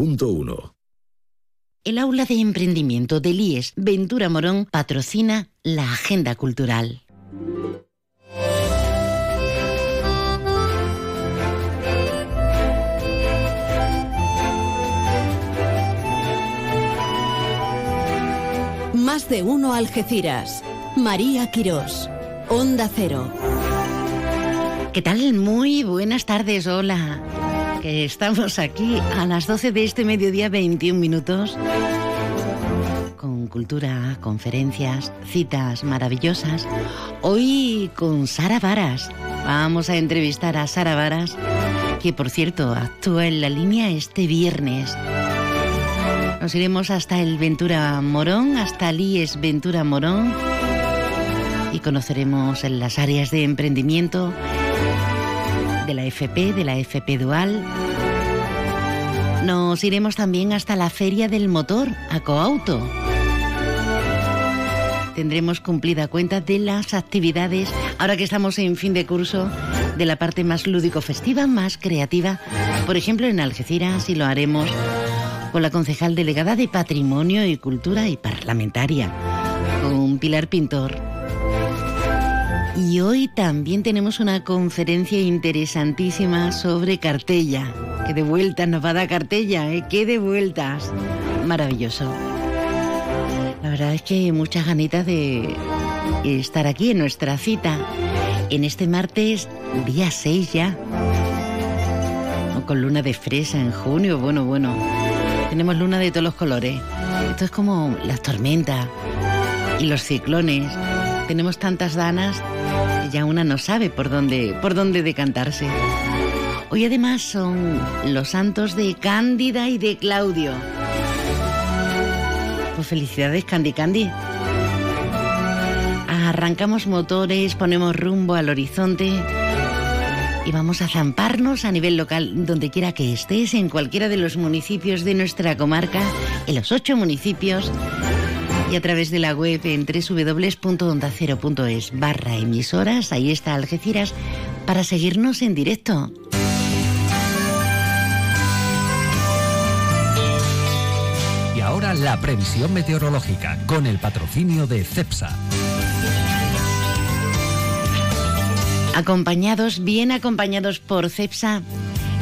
100.1. El aula de emprendimiento del IES Ventura Morón patrocina la agenda cultural. Más de uno Algeciras. María Quirós. Onda Cero. ¿Qué tal? Muy buenas tardes, hola. Que estamos aquí a las 12 de este mediodía, 21 minutos. Con cultura, conferencias, citas maravillosas. Hoy con Sara Varas. Vamos a entrevistar a Sara Varas, que por cierto actúa en la línea este viernes. Nos iremos hasta el Ventura Morón, hasta el IES Ventura Morón y conoceremos en las áreas de emprendimiento de la FP, de la FP Dual. Nos iremos también hasta la Feria del Motor, a Coauto. Tendremos cumplida cuenta de las actividades, ahora que estamos en fin de curso, de la parte más lúdico-festiva, más creativa, por ejemplo en Algeciras, y lo haremos con la concejal delegada de Patrimonio y Cultura y parlamentaria, con Pilar Pintor. Y hoy también tenemos una conferencia interesantísima sobre Cartella. Que de vueltas nos va a dar Cartella, ¿eh? ¡Qué de vueltas! Maravilloso. La verdad es que muchas ganitas de estar aquí en nuestra cita. En este martes, día 6 ya. Con luna de fresa en junio, bueno, bueno. Tenemos luna de todos los colores. Esto es como las tormentas y los ciclones. Tenemos tantas ganas que ya una no sabe por dónde, por dónde decantarse. Hoy además son los santos de Cándida y de Claudio. Pues felicidades, Candy Candy. Arrancamos motores, ponemos rumbo al horizonte y vamos a zamparnos a nivel local, donde quiera que estés, en cualquiera de los municipios de nuestra comarca, en los ocho municipios, y a través de la web en www.ondacero.es barra emisoras, ahí está Algeciras, para seguirnos en directo. Y ahora la previsión meteorológica, con el patrocinio de CEPSA. Acompañados, bien acompañados por CEPSA,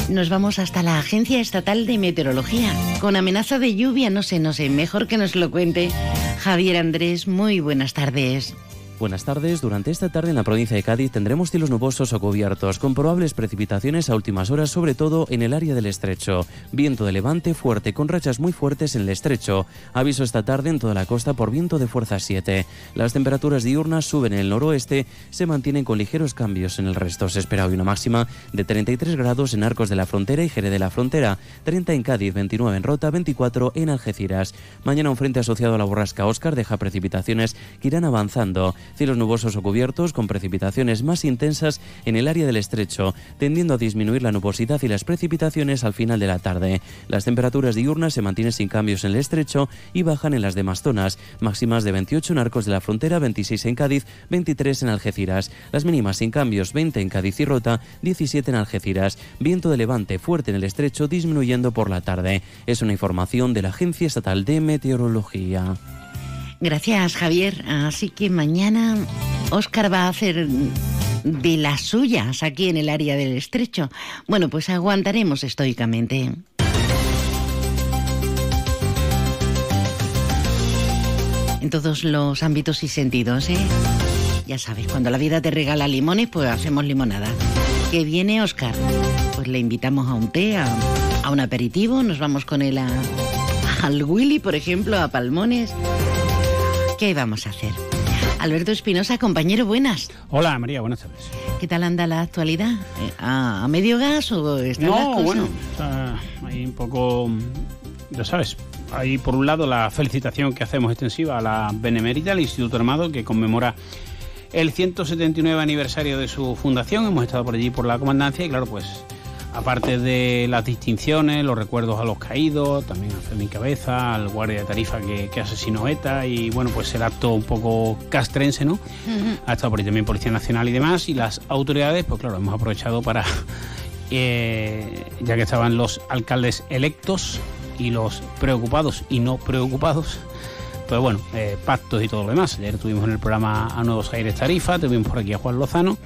nos vamos hasta la Agencia Estatal de Meteorología. Con amenaza de lluvia, no sé, no sé, mejor que nos lo cuente Javier Andrés. Muy buenas tardes. Buenas tardes. Durante esta tarde en la provincia de Cádiz tendremos cielos nubosos o cubiertos, con probables precipitaciones a últimas horas, sobre todo en el área del estrecho. Viento de levante fuerte, con rachas muy fuertes en el estrecho. Aviso esta tarde en toda la costa por viento de fuerza 7. Las temperaturas diurnas suben en el noroeste, se mantienen con ligeros cambios en el resto. Se espera hoy una máxima de 33 grados en Arcos de la Frontera y Jerez de la Frontera, 30 en Cádiz, 29 en Rota, 24 en Algeciras. Mañana un frente asociado a la borrasca Oscar deja precipitaciones que irán avanzando. Cielos nubosos o cubiertos con precipitaciones más intensas en el área del estrecho, tendiendo a disminuir la nubosidad y las precipitaciones al final de la tarde. Las temperaturas diurnas se mantienen sin cambios en el estrecho y bajan en las demás zonas, máximas de 28 en Arcos de la Frontera, 26 en Cádiz, 23 en Algeciras. Las mínimas sin cambios, 20 en Cádiz y Rota, 17 en Algeciras. Viento de levante fuerte en el estrecho, disminuyendo por la tarde. Es una información de la Agencia Estatal de Meteorología. Gracias, Javier. Así que mañana Óscar va a hacer de las suyas aquí en el área del estrecho. Bueno, pues aguantaremos estoicamente. En todos los ámbitos y sentidos, ¿eh? Ya sabes, cuando la vida te regala limones, pues hacemos limonada. Que viene Óscar, pues le invitamos a un té, a, a un aperitivo, nos vamos con él a, al Willy, por ejemplo, a Palmones. ¿Qué vamos a hacer? Alberto Espinosa, compañero, buenas. Hola María, buenas tardes. ¿Qué tal anda la actualidad? Eh, ¿A, a medio gas o están las No, cosas? bueno, está ahí un poco, ya sabes, hay por un lado la felicitación que hacemos extensiva a la Benemérita, al Instituto Armado, que conmemora el 179 aniversario de su fundación. Hemos estado por allí por la comandancia y claro, pues aparte de las distinciones, los recuerdos a los caídos, también a Fermín Cabeza, al guardia de tarifa que, que asesinó ETA y bueno, pues el acto un poco castrense, ¿no? Ha estado por ahí también Policía Nacional y demás y las autoridades, pues claro, hemos aprovechado para, eh, ya que estaban los alcaldes electos y los preocupados y no preocupados, pues bueno, eh, pactos y todo lo demás. Ayer tuvimos en el programa a Nuevos Aires Tarifa, tuvimos por aquí a Juan Lozano.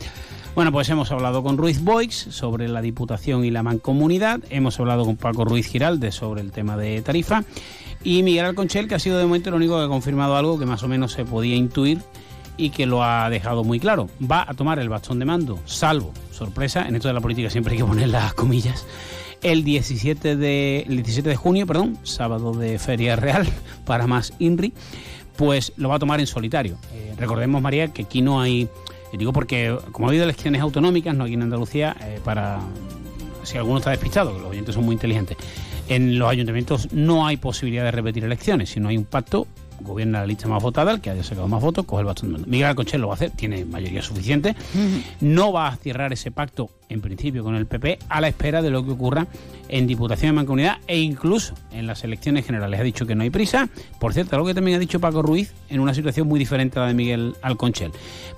Bueno, pues hemos hablado con Ruiz Boix sobre la Diputación y la Mancomunidad, hemos hablado con Paco Ruiz Giralde sobre el tema de tarifa y Miguel Alconchel, que ha sido de momento el único que ha confirmado algo que más o menos se podía intuir y que lo ha dejado muy claro. Va a tomar el bastón de mando, salvo, sorpresa, en esto de la política siempre hay que poner las comillas, el 17 de, el 17 de junio, perdón, sábado de Feria Real, para más INRI, pues lo va a tomar en solitario. Eh, recordemos, María, que aquí no hay, y digo porque como ha habido elecciones autonómicas, no aquí en Andalucía, eh, para, si alguno está despistado, que los oyentes son muy inteligentes, en los ayuntamientos no hay posibilidad de repetir elecciones, si no hay un pacto gobierna la lista más votada, el que haya sacado más votos, coge el bastón de mando. Miguel Alconchel lo va a hacer, tiene mayoría suficiente. No va a cerrar ese pacto, en principio, con el PP, a la espera de lo que ocurra en Diputación de Mancomunidad e incluso en las elecciones generales. Ha dicho que no hay prisa. Por cierto, algo que también ha dicho Paco Ruiz en una situación muy diferente a la de Miguel Alconchel.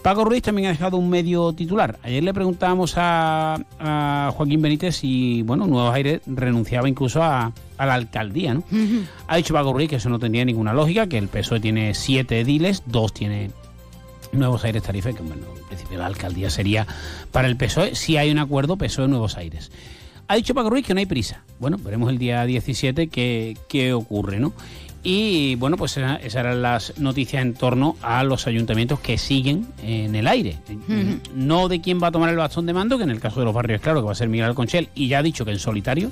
Paco Ruiz también ha dejado un medio titular. Ayer le preguntábamos a, a Joaquín Benítez si, bueno, Nuevos Aires renunciaba incluso a, a la alcaldía, ¿no? Ha dicho Paco Ruiz que eso no tendría ninguna lógica, que el PSOE tiene siete ediles, dos tiene Nuevos Aires Tarife, que bueno, en principio la alcaldía sería para el PSOE si hay un acuerdo PSOE Nuevos Aires. Ha dicho Paco Ruiz que no hay prisa. Bueno, veremos el día 17 qué, qué ocurre, ¿no? Y bueno, pues esa- esas eran las noticias en torno a los ayuntamientos que siguen en el aire. No de quién va a tomar el bastón de mando, que en el caso de los barrios, claro, que va a ser Miguel Alconchel, y ya ha dicho que en solitario.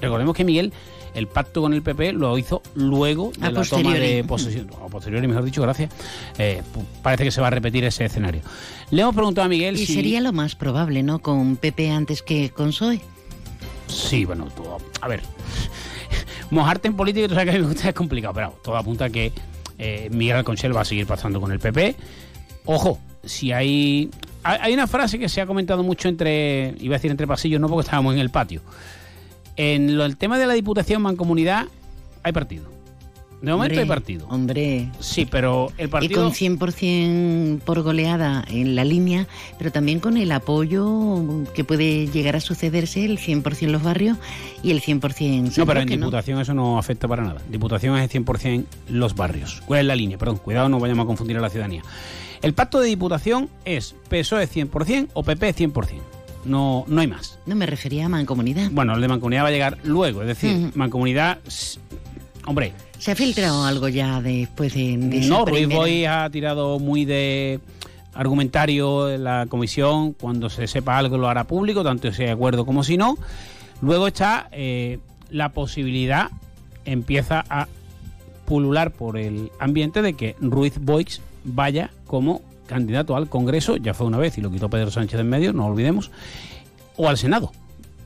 Recordemos que Miguel, el pacto con el PP lo hizo luego de A la toma de posesión. A posteriori, mejor dicho, gracias. Eh, parece que se va a repetir ese escenario. Le hemos preguntado a Miguel Y si... sería lo más probable, ¿no? Con PP antes que con PSOE. Sí, bueno, a ver, mojarte en política, tú sabes que a mí me gusta, es complicado, pero todo apunta a que eh, Miguel Alconchel va a seguir pasando con el PP. Ojo, si. Hay hay una frase que se ha comentado mucho entre, iba a decir entre pasillos, no porque estábamos en el patio. En lo, el tema de la Diputación Mancomunidad hay partido. De momento hay Hombre, partido. Hombre. Sí, pero el Y partido... con 100% por goleada en la línea, pero también con el apoyo que puede llegar a sucederse, el 100% en los barrios y el 100% San No, pero en. Diputación eso no afecta para nada. Diputación es el 100% los barrios. ¿Cuál es la línea? Perdón, cuidado, no vayamos a confundir a la ciudadanía. El pacto de Diputación es PSOE 100% o PP 100%. No, no hay más. No me refería a mancomunidad. Bueno, el de Mancomunidad va a llegar luego. Es decir. Mancomunidad... Hombre, ¿Se ha filtrado algo ya después de, de no, Ruiz? Boy ha tirado muy de argumentario en la comisión. Cuando se sepa algo lo hará público, tanto si hay acuerdo como si no. Luego está eh, la posibilidad, empieza a pulular por el ambiente de que Ruiz Boix vaya como candidato al Congreso, ya fue una vez y lo quitó Pedro Sánchez en medio, no olvidemos, o al Senado.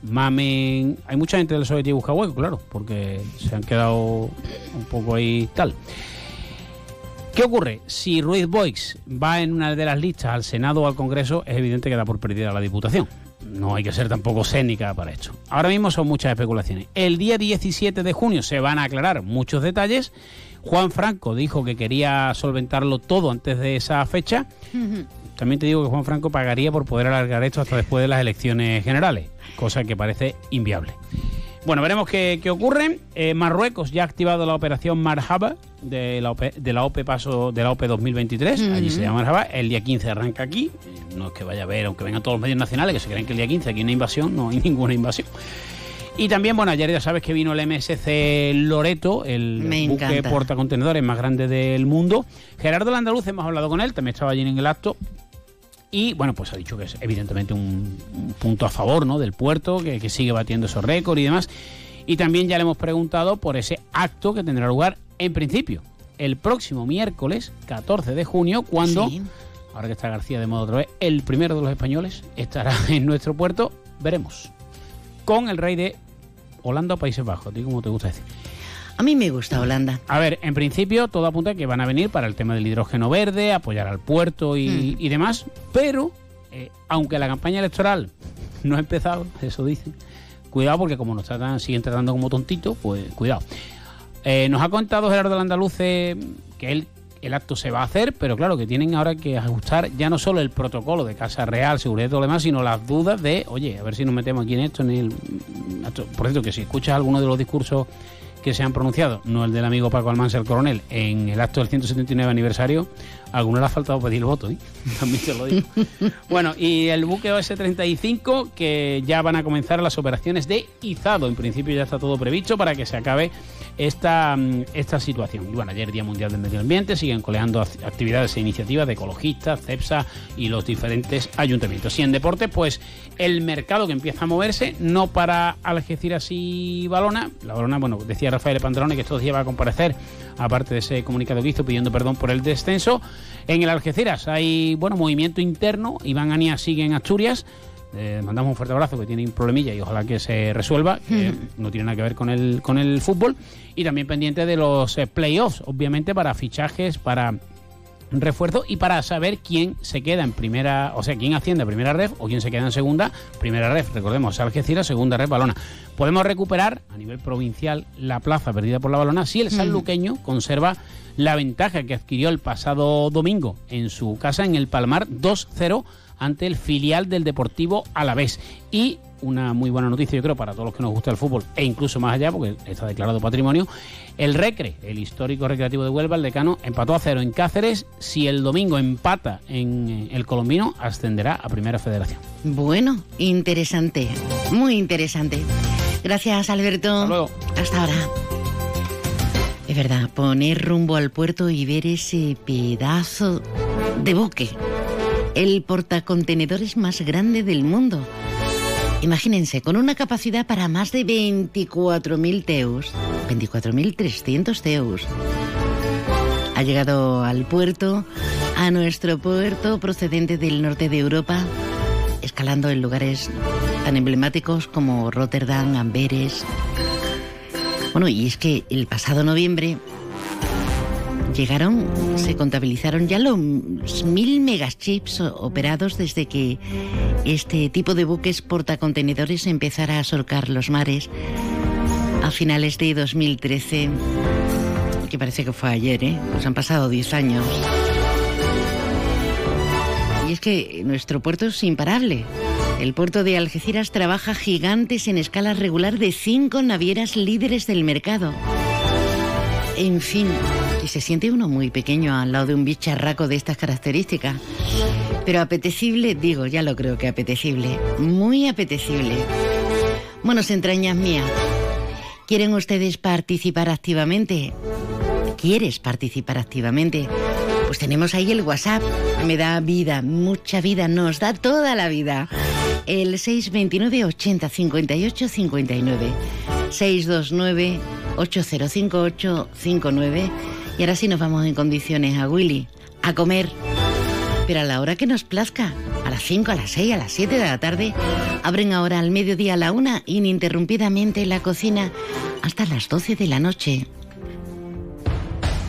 Mamen, hay mucha gente del PSOE que busca hueco, claro, porque se han quedado un poco ahí tal. ¿Qué ocurre? Si Ruiz Boix va en una de las listas al Senado o al Congreso, es evidente que da por perdida la Diputación. No hay que ser tampoco cénica para esto. Ahora mismo son muchas especulaciones. El día 17 de junio se van a aclarar muchos detalles. Juan Franco dijo que quería solventarlo todo antes de esa fecha. También te digo que Juan Franco pagaría por poder alargar esto hasta después de las elecciones generales, cosa que parece inviable. Bueno, veremos qué, qué ocurre. Eh, Marruecos ya ha activado la operación Marhaba de la OP, de la OP paso de la OP 2023. Allí se llama Marhaba. El día 15 arranca aquí. No es que vaya a ver, aunque vengan todos los medios nacionales que se creen que el día 15 aquí hay una invasión, no hay ninguna invasión. Y también, bueno, ayer ya sabes que vino el MSC Loreto, el Me buque encanta. portacontenedores más grande del mundo. Gerardo Landaluz, hemos hablado con él, también estaba allí en el acto. Y bueno, pues ha dicho que es evidentemente un, un punto a favor ¿no? del puerto, que, que sigue batiendo esos récords y demás. Y también ya le hemos preguntado por ese acto que tendrá lugar en principio el próximo miércoles 14 de junio, cuando, Sí. ahora que está García de modo otra vez, el primero de los españoles estará en nuestro puerto, veremos, con el rey de Holanda o Países Bajos, ¿a ti cómo te gusta decir? A mí me gusta Holanda. A ver, en principio todo apunta a que van a venir para el tema del hidrógeno verde, apoyar al puerto y, y demás, pero eh, aunque la campaña electoral no ha empezado, eso dicen, cuidado porque como nos tratan, siguen tratando como tontitos, pues cuidado. Eh, nos ha contado Gerardo Landaluce que él, el acto se va a hacer, pero claro que tienen ahora que ajustar ya no solo el protocolo de Casa Real, seguridad y todo lo demás, sino las dudas de, oye, a ver si nos metemos aquí en esto, en el... Por cierto, que si escuchas alguno de los discursos que se han pronunciado, no el del amigo Paco Almanza, el coronel, en el acto del 179 aniversario, a alguno le ha faltado pedir el voto, ¿eh? también te lo digo. bueno, y el buque OS-35, que ya van a comenzar las operaciones de izado. En principio ya está todo previsto para que se acabe esta, mm, esta situación. Y bueno, ayer Día Mundial del Medio Ambiente, siguen coleando actividades e iniciativas de ecologistas, CEPSA y los diferentes ayuntamientos. Y en deporte, pues el mercado que empieza a moverse, no para Algeciras y Balona. La Balona, bueno, decía Rafael Pantalone que estos días va a comparecer, aparte de ese comunicado que hizo pidiendo perdón por el descenso. En el Algeciras hay, bueno, movimiento interno. Iván Anía sigue en Asturias eh, mandamos un fuerte abrazo que tiene un problemilla y ojalá que se resuelva, que no tiene nada que ver con el, con el fútbol. Y también pendiente de los eh, playoffs, obviamente, para fichajes, para refuerzo y para saber quién se queda en primera, o sea, quién asciende a primera ref o quién se queda en segunda, primera ref, recordemos, Algeciras, segunda ref, balona. Podemos recuperar a nivel provincial la plaza perdida por la balona si el sanluqueño conserva la ventaja que adquirió el pasado domingo en su casa en el Palmar 2-0 ante el filial del Deportivo Alavés. Y una muy buena noticia, yo creo, para todos los que nos gusta el fútbol e incluso más allá, porque está declarado patrimonio. El Recre, el histórico recreativo de Huelva, el decano, empató a cero en Cáceres. Si el domingo empata en eh, el Colombino, ascenderá a Primera Federación. Bueno, interesante, muy interesante. Gracias, Alberto. Hasta luego. Hasta ahora. Es verdad, poner rumbo al puerto y ver ese pedazo de buque el portacontenedores más grande del mundo. Imagínense, con una capacidad para más de 24.000 teus, 24.300 teus. Ha llegado al puerto, a nuestro puerto procedente del norte de Europa, escalando en lugares tan emblemáticos como Rotterdam, Amberes. Bueno, y es que el pasado noviembre llegaron, se contabilizaron ya los mil megachips operados desde que este tipo de buques portacontenedores empezara a surcar los mares a finales de 2013, que parece que fue ayer, ¿eh? Pues han pasado 10 años. Y es que nuestro puerto es imparable. El puerto de Algeciras trabaja gigantes en escala regular de cinco navieras líderes del mercado. En fin, se siente uno muy pequeño al lado de un bicharraco de estas características. Pero apetecible, digo, ya lo creo que apetecible. Muy apetecible. Buenos entrañas mías. ¿Quieren ustedes participar activamente? ¿Quieres participar activamente? Pues tenemos ahí el WhatsApp. Me da vida, mucha vida, nos da toda la vida. El 629 80 58 59. 629 805859 y ahora sí nos vamos en condiciones a Willy, a comer, pero a la hora que nos plazca, a las 5, a las 6, a las 7 de la tarde, abren ahora al mediodía a la 1 ininterrumpidamente la cocina hasta las 12 de la noche.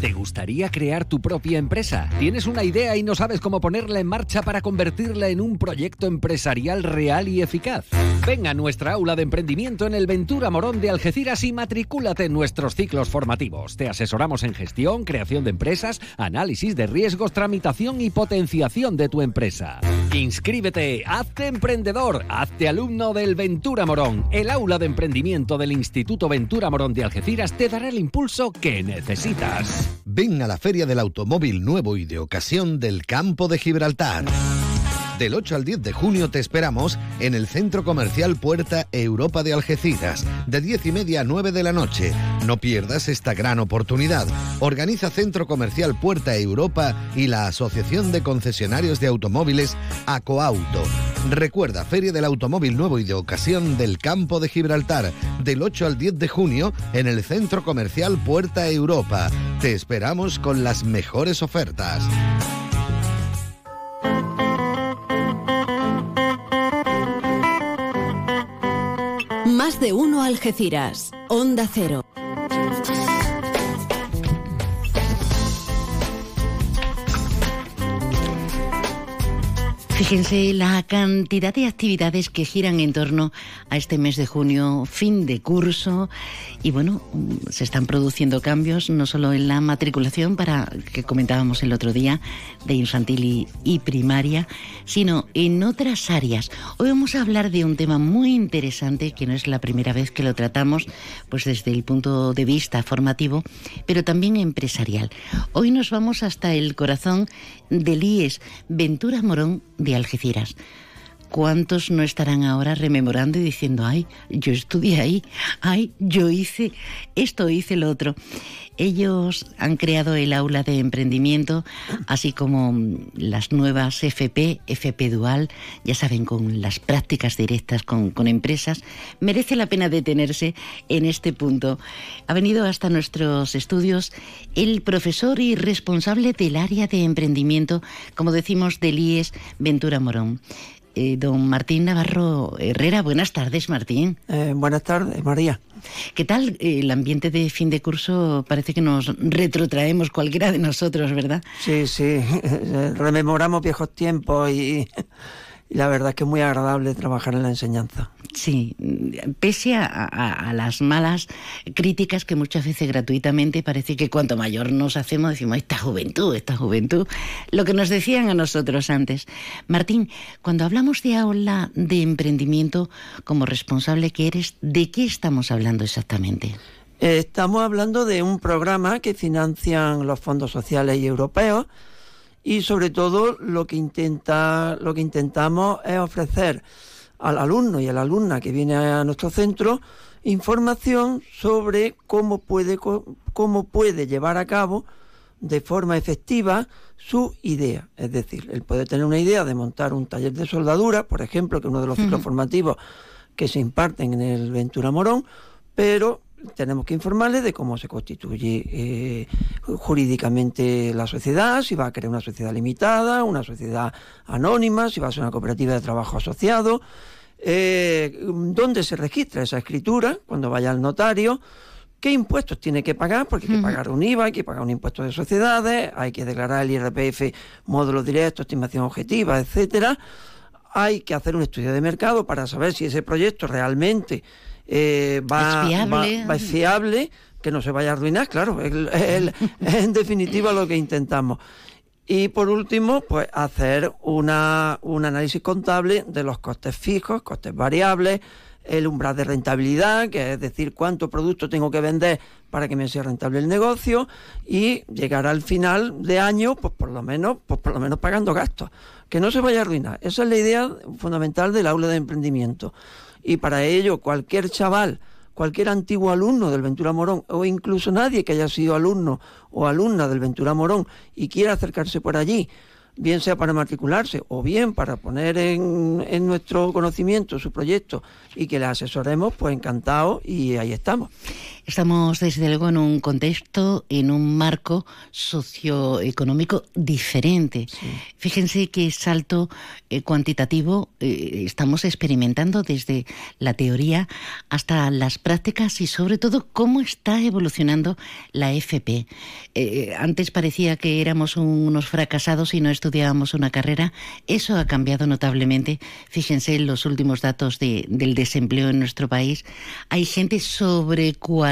¿Te gustaría crear tu propia empresa? ¿Tienes una idea y no sabes cómo ponerla en marcha para convertirla en un proyecto empresarial real y eficaz? Ven a nuestra aula de emprendimiento en el Ventura Morón de Algeciras y matricúlate en nuestros ciclos formativos. Te asesoramos en gestión, creación de empresas, análisis de riesgos, tramitación y potenciación de tu empresa. Inscríbete, hazte emprendedor, hazte alumno del Ventura Morón. El aula de emprendimiento del Instituto Ventura Morón de Algeciras te dará el impulso que necesitas. Ven a la Feria del Automóvil Nuevo y de Ocasión del Campo de Gibraltar. Del 8 al 10 de junio te esperamos en el Centro Comercial Puerta Europa de Algeciras, de 10 y media a 9 de la noche. No pierdas esta gran oportunidad. Organiza Centro Comercial Puerta Europa y la Asociación de Concesionarios de Automóviles Acoauto. Recuerda, Feria del Automóvil Nuevo y de Ocasión del Campo de Gibraltar, del 8 al 10 de junio en el Centro Comercial Puerta Europa. Te esperamos con las mejores ofertas. Más de uno Algeciras. Onda Cero. Fíjense la cantidad de actividades que giran en torno a este mes de junio, fin de curso, y bueno, se están produciendo cambios no solo en la matriculación para que comentábamos el otro día de infantil y, primaria, sino en otras áreas. Hoy vamos a hablar de un tema muy interesante que no es la primera vez que lo tratamos, pues desde el punto de vista formativo, pero también empresarial. Hoy nos vamos hasta el corazón del IES Ventura Morón de Algeciras. ¿Cuántos no estarán ahora rememorando y diciendo, ay, yo estudié ahí, ay, yo hice esto, hice lo otro? Ellos han creado el aula de emprendimiento, así como las nuevas FP, FP Dual, ya saben, con las prácticas directas con, con empresas. Merece la pena detenerse en este punto. Ha venido hasta nuestros estudios el profesor y responsable del área de emprendimiento, como decimos, del IES Ventura Morón. Eh, don Martín Navarro Herrera. Buenas tardes, Martín. Eh, buenas tardes, María. ¿Qué tal? Eh, el ambiente de fin de curso parece que nos retrotraemos cualquiera de nosotros, ¿verdad? Sí, sí. Rememoramos viejos tiempos y, y la verdad es que es muy agradable trabajar en la enseñanza. Sí, pese a, a, a, las malas críticas que muchas veces gratuitamente parece que cuanto mayor nos hacemos decimos esta juventud, esta juventud, lo que nos decían a nosotros antes. Martín, cuando hablamos de aula de emprendimiento como responsable que eres, ¿de qué estamos hablando exactamente? Estamos hablando de un programa que financian los fondos sociales y europeos y sobre todo lo que intenta lo que intentamos es ofrecer al alumno y a la alumna que viene a nuestro centro información sobre cómo puede, cómo puede llevar a cabo de forma efectiva su idea. Es decir, él puede tener una idea de montar un taller de soldadura, por ejemplo, que es uno de los ciclos uh -huh. formativos que se imparten en el Ventura Morón, pero tenemos que informarle de cómo se constituye eh, jurídicamente la sociedad, si va a crear una sociedad limitada, una sociedad anónima, si va a ser una cooperativa de trabajo asociado, eh, dónde se registra esa escritura cuando vaya al notario, qué impuestos tiene que pagar, porque hay que pagar un IVA, hay que pagar un impuesto de sociedades, hay que declarar el IRPF, módulo directo, estimación objetiva, etcétera. Hay que hacer un estudio de mercado para saber si ese proyecto realmente eh, va, es fiable. Va, va, es fiable, que no se vaya a arruinar, claro, es, es, es en definitiva lo que intentamos. Y por último, pues hacer una, un análisis contable de los costes fijos, costes variables, el umbral de rentabilidad, que es decir, cuánto producto tengo que vender para que me sea rentable el negocio y llegar al final de año, pues por lo menos, pues por lo menos pagando gastos, que no se vaya a arruinar. Esa es la idea fundamental del aula de emprendimiento. Y para ello, cualquier chaval, cualquier antiguo alumno del Ventura Morón, o incluso nadie que haya sido alumno o alumna del Ventura Morón y quiera acercarse por allí, bien sea para matricularse o bien para poner en, en nuestro conocimiento su proyecto y que le asesoremos, pues encantado y ahí estamos. Estamos desde luego en un contexto, en un marco socioeconómico diferente. Sí. Fíjense qué salto eh, cuantitativo eh, estamos experimentando desde la teoría hasta las prácticas y sobre todo cómo está evolucionando la FP. Eh, antes parecía que éramos unos fracasados y no estudiábamos una carrera. Eso ha cambiado notablemente. Fíjense en los últimos datos de, del desempleo en nuestro país. Hay gente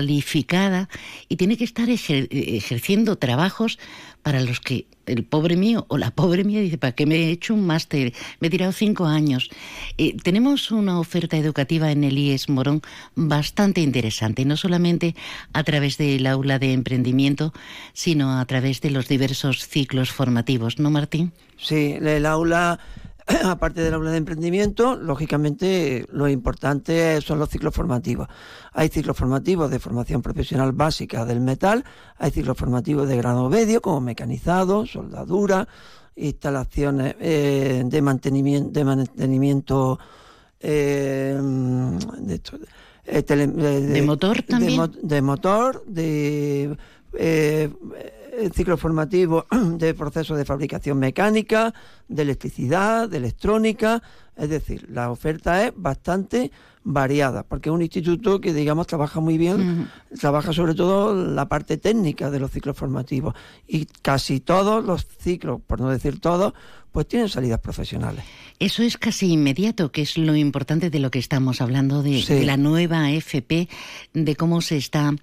sobrecualificada y tiene que estar ejer ejerciendo trabajos para los que el pobre mío o la pobre mía dice, ¿para qué me he hecho un máster? Me he tirado cinco años. Eh, tenemos una oferta educativa en el IES Morón bastante interesante, no solamente a través del aula de emprendimiento, sino a través de los diversos ciclos formativos, ¿no, Martín? Sí, el aula aparte del aula de emprendimiento, lógicamente lo importante son los ciclos formativos. Hay ciclos formativos de formación profesional básica del metal, hay ciclos formativos de grado medio como mecanizado, soldadura, instalaciones eh, de mantenimiento, de mantenimiento eh, de, eh, de, de, motor también. De, de motor, de eh, ciclo formativo de procesos de fabricación mecánica, de electricidad, de electrónica, Es decir, la oferta es bastante variada, porque es un instituto que, digamos, trabaja muy bien, trabaja sobre todo la parte técnica de los ciclos formativos y casi todos los ciclos, por no decir todos, pues tienen salidas profesionales. Eso es casi inmediato, que es lo importante de lo que estamos hablando de, la nueva FP, de cómo se está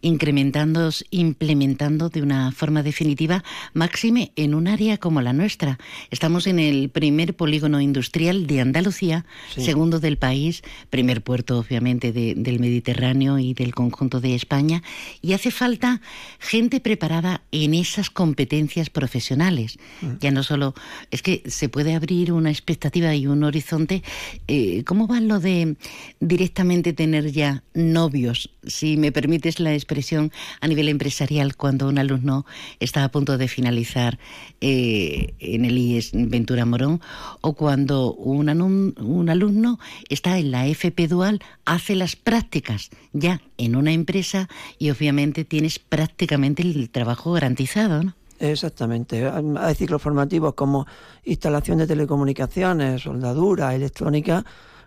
incrementando, implementando de una forma definitiva, máxime en un área como la nuestra. Estamos en el primer polígono industrial de Andalucía, segundo del país, primer puerto obviamente del Mediterráneo y del conjunto de España, y hace falta gente preparada en esas competencias profesionales. Mm. Ya no solo, es que se puede abrir una especie y un horizonte, eh, ¿cómo va lo de directamente tener ya novios, si me permites la expresión, a nivel empresarial, cuando un alumno está a punto de finalizar eh, en el IES Ventura Morón, o cuando un, un alumno está en la FP Dual, hace las prácticas ya en una empresa y obviamente tienes prácticamente el trabajo garantizado, ¿no? Exactamente. Hay ciclos formativos como instalación de telecomunicaciones, soldadura, electrónica,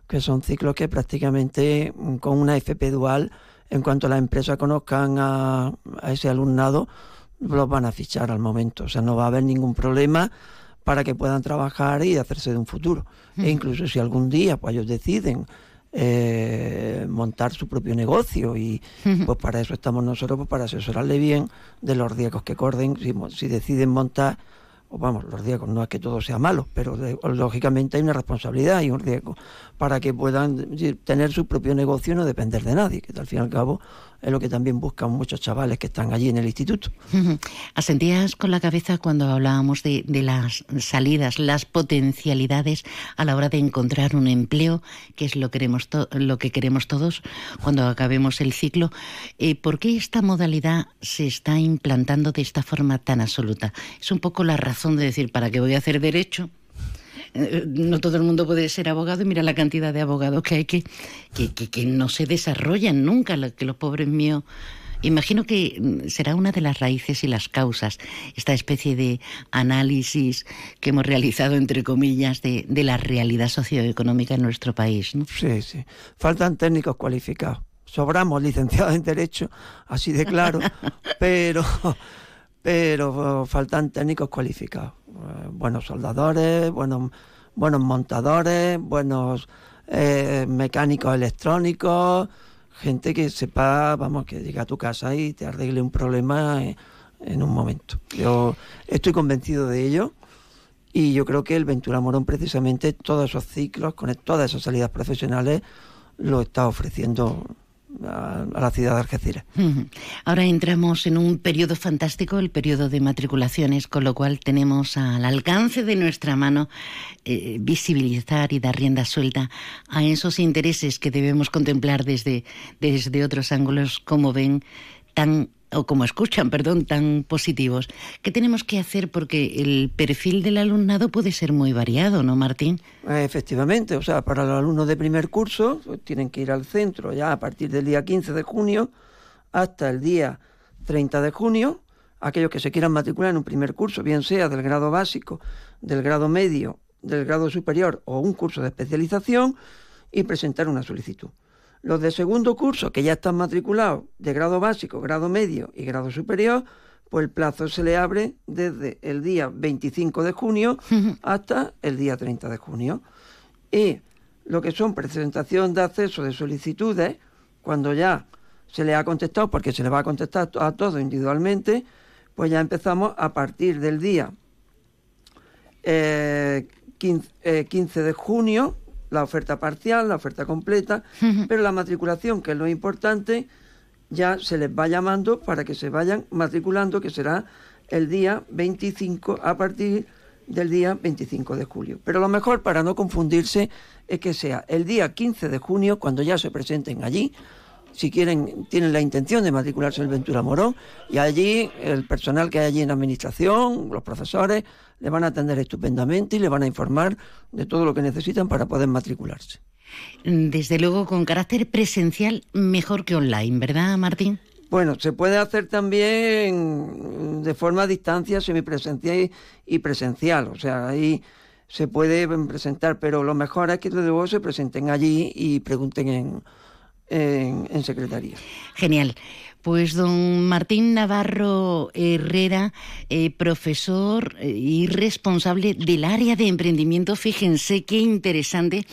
que son ciclos que prácticamente mm, con una FP dual, en cuanto las empresas conozcan a, ese alumnado, los van a fichar al momento. O sea, no va a haber ningún problema para que puedan trabajar y hacerse de un futuro. E incluso si algún día pues ellos deciden eh, montar su propio negocio y pues para eso estamos nosotros, pues para asesorarle bien de los riesgos que corren si, si deciden montar o vamos, los riesgos, no es que todo sea malo, pero lógicamente hay una responsabilidad y un riesgo para que puedan tener su propio negocio y no depender de nadie, que al fin y al cabo es lo que también buscan muchos chavales que están allí en el instituto. Asentías con la cabeza cuando hablábamos de, las salidas, las potencialidades a la hora de encontrar un empleo, que es lo, queremos lo que queremos todos cuando acabemos el ciclo. Eh, ¿Por qué esta modalidad se está implantando de esta forma tan absoluta? Es un poco la razón de decir, ¿para qué voy a hacer derecho? Eh, no todo el mundo puede ser abogado y mira la cantidad de abogados que hay que, que, no se desarrollan nunca, que los pobres míos... Imagino que mm, será una de las raíces y las causas, esta especie de análisis que hemos realizado, entre comillas, de, de la realidad socioeconómica en nuestro país. ¿no? Sí, sí. Faltan técnicos cualificados. Sobramos licenciados en Derecho, así de claro, pero, pero faltan técnicos cualificados. Eh, buenos soldadores, buenos, buenos montadores, buenos eh, mecánicos electrónicos, gente que sepa, vamos, que llegue a tu casa y te arregle un problema en, un momento. Yo estoy convencido de ello y yo creo que el Ventura Morón precisamente todos esos ciclos, con todas esas salidas profesionales, lo está ofreciendo a, la ciudad de Algeciras. Ahora entramos en un periodo fantástico, el periodo de matriculaciones, con lo cual tenemos al alcance de nuestra mano eh, visibilizar y dar rienda suelta a esos intereses que debemos contemplar desde, desde otros ángulos, como ven, tan o como escuchan, perdón, tan positivos. ¿Qué tenemos que hacer? Porque el perfil del alumnado puede ser muy variado, ¿no, Martín? Efectivamente, o sea, para los alumnos de primer curso pues, tienen que ir al centro ya a partir del día 15 de junio hasta el día 30 de junio. Aquellos que se quieran matricular en un primer curso, bien sea del grado básico, del grado medio, del grado superior o un curso de especialización, y presentar una solicitud. Los de segundo curso, que ya están matriculados de grado básico, grado medio y grado superior, pues el plazo se le abre desde el día 25 de junio hasta el día 30 de junio. Y lo que son presentación de acceso de solicitudes, cuando ya se le ha contestado, porque se le va a contestar a todos individualmente, pues ya empezamos a partir del día 15, eh, eh, de junio la oferta parcial, la oferta completa, pero la matriculación, que es lo importante, ya se les va llamando para que se vayan matriculando, que será el día 25 a partir del día 25 de julio. Pero lo mejor para no confundirse es que sea el día 15 de junio cuando ya se presenten allí si quieren, tienen la intención de matricularse en el Ventura Morón, y allí el personal que hay allí en administración, los profesores, le van a atender estupendamente y le van a informar de todo lo que necesitan para poder matricularse. Desde luego, con carácter presencial, mejor que online, ¿verdad, Martín? Bueno, se puede hacer también de forma a distancia, semipresencial y presencial. O sea, ahí se puede presentar, pero lo mejor es que desde luego se presenten allí y pregunten en, en, secretaría. Genial. Pues don Martín Navarro Herrera, eh, profesor eh, y responsable del área de emprendimiento, fíjense qué interesante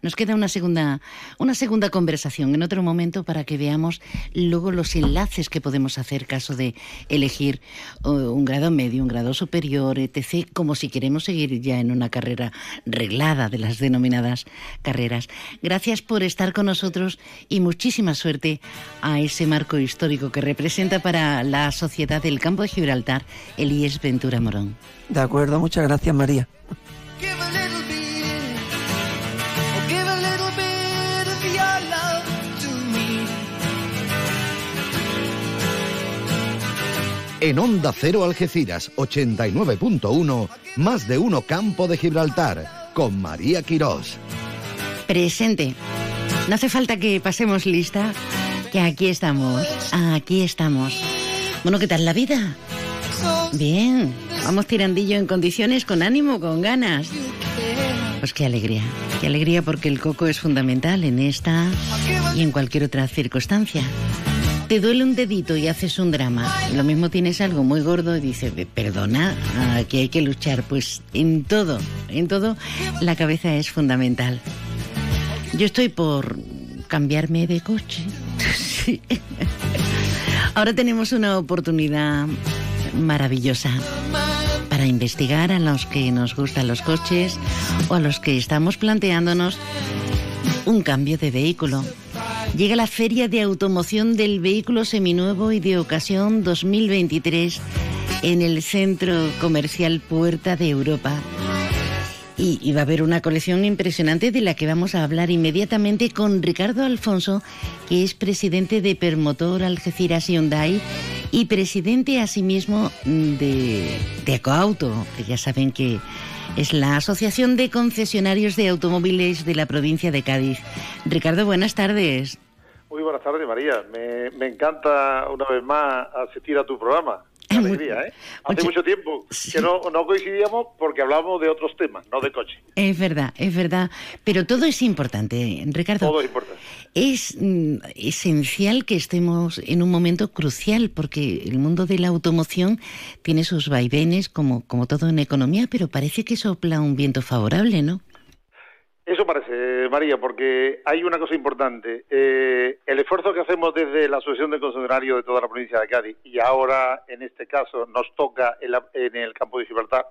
nos queda una segunda, una segunda conversación en otro momento para que veamos luego los enlaces que podemos hacer caso de elegir un grado medio, un grado superior, etc., como si queremos seguir ya en una carrera reglada de las denominadas carreras. Gracias por estar con nosotros y muchísima suerte a ese marco histórico que representa para la sociedad del campo de Gibraltar el IES Ventura Morón. De acuerdo, muchas gracias María. En Onda Cero Algeciras 89.1, más de uno Campo de Gibraltar, con María Quirós. Presente. No hace falta que pasemos lista, que aquí estamos, aquí estamos. Bueno, ¿qué tal la vida? Bien, vamos tirandillo en condiciones, con ánimo, con ganas. Pues qué alegría, qué alegría porque el coco es fundamental en esta y en cualquier otra circunstancia. Te duele un dedito y haces un drama. Lo mismo tienes algo muy gordo y dices, perdona, aquí hay que luchar. Pues en todo, en todo, la cabeza es fundamental. Yo estoy por cambiarme de coche. Ahora tenemos una oportunidad maravillosa para investigar a los que nos gustan los coches o a los que estamos planteándonos un cambio de vehículo llega la Feria de Automoción del Vehículo Seminuevo y de Ocasión 2023 en el Centro Comercial Puerta de Europa. Y, va a haber una colección impresionante de la que vamos a hablar inmediatamente con Ricardo Alfonso, que es presidente de Permotor Algeciras Hyundai y presidente asimismo de, de Ecoauto, que ya saben que es la Asociación de Concesionarios de Automóviles de la provincia de Cádiz. Ricardo, buenas tardes. Muy buenas tardes, María. Me, me encanta una vez más asistir a tu programa. Alegría, ¿eh? Hace mucho tiempo que no, no, coincidíamos porque hablábamos de otros temas, no de coche. Es verdad, es verdad. Pero todo es importante, Ricardo. Todo es importante. Es mm, esencial que estemos en un momento crucial porque el mundo de la automoción tiene sus vaivenes como, como todo en economía, pero parece que sopla un viento favorable, ¿no? Eso parece, María, porque hay una cosa importante. Eh, el esfuerzo que hacemos desde la Asociación de Concesionarios de toda la provincia de Cádiz, y ahora en este caso nos toca en, el campo de Gibraltar,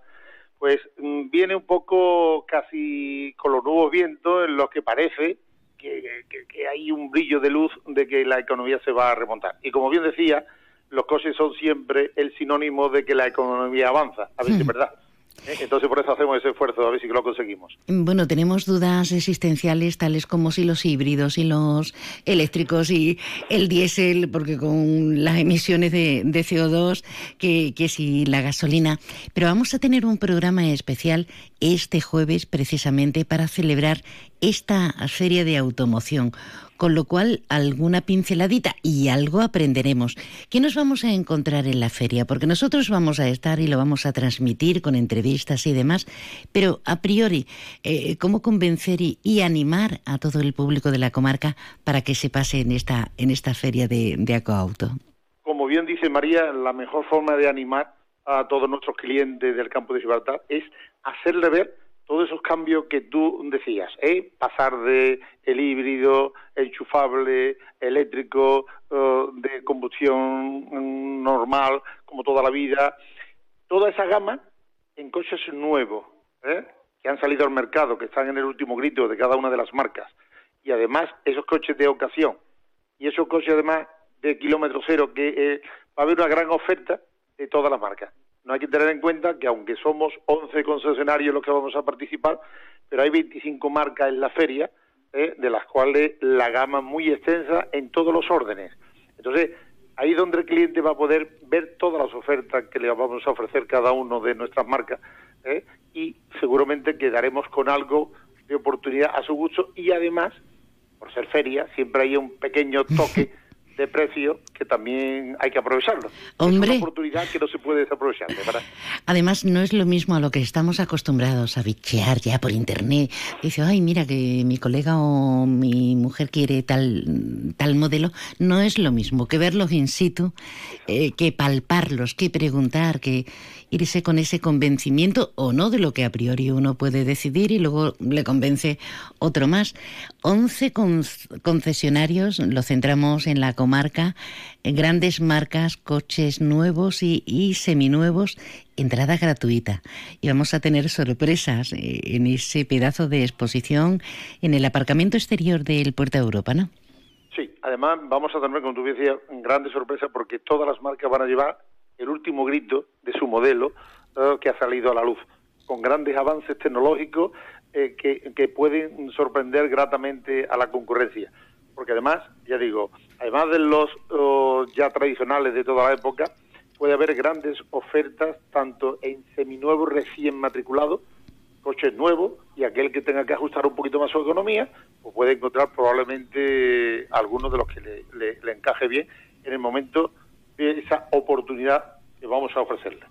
pues mm, viene un poco casi con los nuevos vientos en los que parece que, hay un brillo de luz de que la economía se va a remontar. Y como bien decía, los coches son siempre el sinónimo de que la economía avanza, a ver si es hmm. verdad. ¿Eh? Entonces por eso hacemos ese esfuerzo, a ver si lo conseguimos. Bueno, tenemos dudas existenciales tales como si los híbridos y los eléctricos y el diésel, porque con las emisiones de, CO2, que, que si la gasolina. Pero vamos a tener un programa especial este jueves precisamente para celebrar esta feria de automoción con lo cual alguna pinceladita y algo aprenderemos. ¿Qué nos vamos a encontrar en la feria? Porque nosotros vamos a estar y lo vamos a transmitir con entrevistas y demás, pero a priori, eh, ¿cómo convencer y, animar a todo el público de la comarca para que se pase en esta, en esta feria de, de Acoauto? Como bien dice María, la mejor forma de animar a todos nuestros clientes del campo de Gibraltar es hacerle ver todos esos cambios que tú decías, ¿eh? pasar de el híbrido, enchufable, eléctrico, eh, de combustión mm, normal, como toda la vida, toda esa gama en coches nuevos, ¿eh? que han salido al mercado, que están en el último grito de cada una de las marcas, y además esos coches de ocasión, y esos coches además de kilómetro cero, que eh, va a haber una gran oferta de todas las marcas no hay que tener en cuenta que aunque somos 11 concesionarios los que vamos a participar, pero hay 25 marcas en la feria, ¿eh? de las cuales la gama es muy extensa en todos los órdenes. Entonces, ahí es donde el cliente va a poder ver todas las ofertas que le vamos a ofrecer cada uno de nuestras marcas ¿eh? y seguramente quedaremos con algo de oportunidad a su gusto y además, por ser feria, siempre hay un pequeño toque de precio que también hay que aprovecharlo. Hombre. Es una oportunidad que no se puede desaprovechar. ¿verdad? Además, no es lo mismo a lo que estamos acostumbrados a bichear ya por internet. Dice, ay, mira que mi colega o mi mujer quiere tal, tal modelo. No es lo mismo que verlos in situ, eh, que palparlos, que preguntar, que irse con ese convencimiento o no de lo que a priori uno puede decidir y luego le convence otro más. 11 concesionarios, lo centramos en la comarca, grandes marcas, coches nuevos y, y seminuevos, entrada gratuita. Y vamos a tener sorpresas eh, en ese pedazo de exposición en el aparcamiento exterior del Puerto de Europa, ¿no? Sí, además vamos a tener, como tú decías, grandes sorpresas porque todas las marcas van a llevar el último grito de su modelo eh, que ha salido a la luz, con grandes avances tecnológicos eh, que, pueden sorprender gratamente a la concurrencia. Porque además, ya digo, además de los ya tradicionales de toda la época, puede haber grandes ofertas tanto en seminuevos recién matriculados, coches nuevos, y aquel que tenga que ajustar un poquito más su economía, pues puede encontrar probablemente algunos de los que le encaje bien en el momento esa oportunidad que vamos a ofrecerle.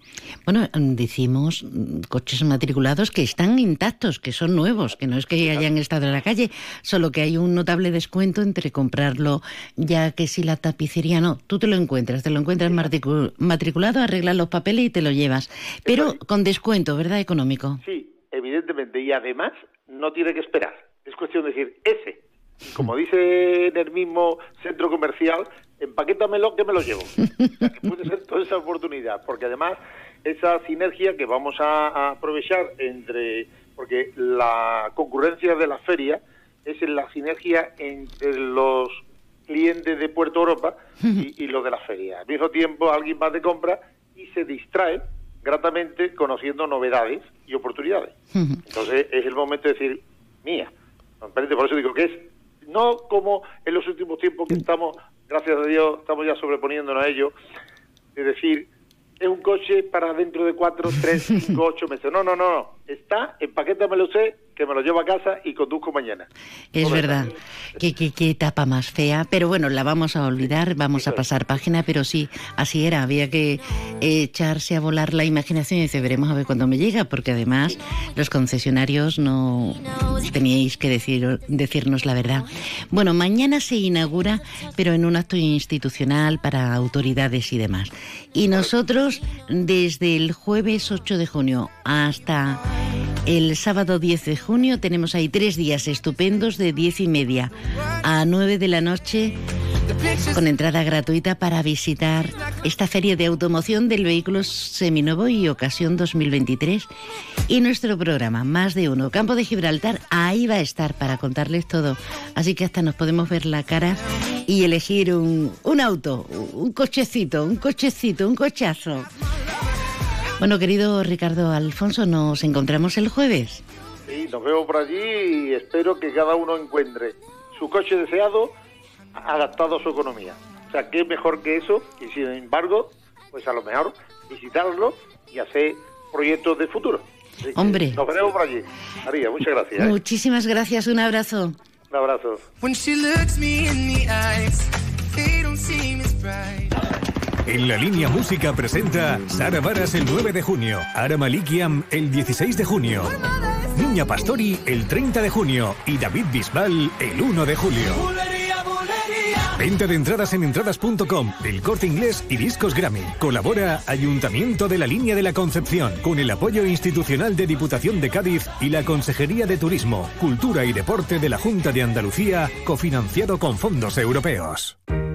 Bueno, decimos mm, coches matriculados que están intactos, que son nuevos, que no es que hayan estado en la calle, solo que hay un notable descuento entre comprarlo ya que si la tapicería no, tú te lo encuentras, te lo encuentras matriculado, arreglas los papeles y te lo llevas, pero con descuento, ¿verdad? Económico. Sí, evidentemente, y además no tiene que esperar, es cuestión de decir ese. Como dice en el mismo centro comercial, empaquétamelo que me lo llevo. que puede ser toda esa oportunidad, porque además esa sinergia que vamos a, aprovechar entre, porque la concurrencia de la feria es en la sinergia entre los clientes de Puerto Europa y, y los de la feria. Al mismo tiempo alguien va de compra y se distrae gratamente conociendo novedades y oportunidades. Entonces es el momento de decir, mía, por eso digo que es no como en los últimos tiempos que estamos gracias a Dios estamos ya sobreponiéndonos a ello, de decir, es un coche para dentro de cuatro, tres, cinco, ocho meses. No, no, no, no. Está, empaquétamelo usted, que me lo llevo a casa y conduzco mañana. Es verdad. Qué, qué, qué, etapa más fea. Pero bueno, la vamos a olvidar, vamos a pasar página, pero sí, así era. Había que echarse a volar la imaginación y dice, veremos a ver cuándo me llega, porque además los concesionarios no teníais que decir, decirnos la verdad. Bueno, mañana se inaugura, pero en un acto institucional para autoridades y demás. Y nosotros, desde el jueves 8 de junio hasta el sábado 10 de junio tenemos ahí tres días estupendos de 10 y media a 9 de la noche con entrada gratuita para visitar esta feria de automoción del vehículo seminuevo y ocasión 2023. Y nuestro programa, Más de Uno, Campo de Gibraltar, ahí va a estar para contarles todo. Así que hasta nos podemos ver la cara y elegir un, un auto, un cochecito, un cochecito, un cochazo. Bueno, querido Ricardo Alfonso, nos encontramos el jueves. Sí, nos vemos por allí y espero que cada uno encuentre su coche deseado adaptado a su economía. O sea, ¿qué mejor que eso? Y sin embargo, pues a lo mejor visitarlo y hacer proyectos de futuro. Hombre. Nos veremos por allí. María, muchas gracias. ¿eh? Muchísimas gracias, un abrazo. Un abrazo. En la línea música presenta Sara Varas el 9 de junio, Ara Malikiam el 16 de junio, Niña Pastori el 30 de junio y David Bisbal el 1 de julio. Venta de entradas en entradas.com, El Corte Inglés y Discos Grammy. Colabora Ayuntamiento de la Línea de la Concepción con el apoyo institucional de Diputación de Cádiz y la Consejería de Turismo, Cultura y Deporte de la Junta de Andalucía, cofinanciado con fondos europeos.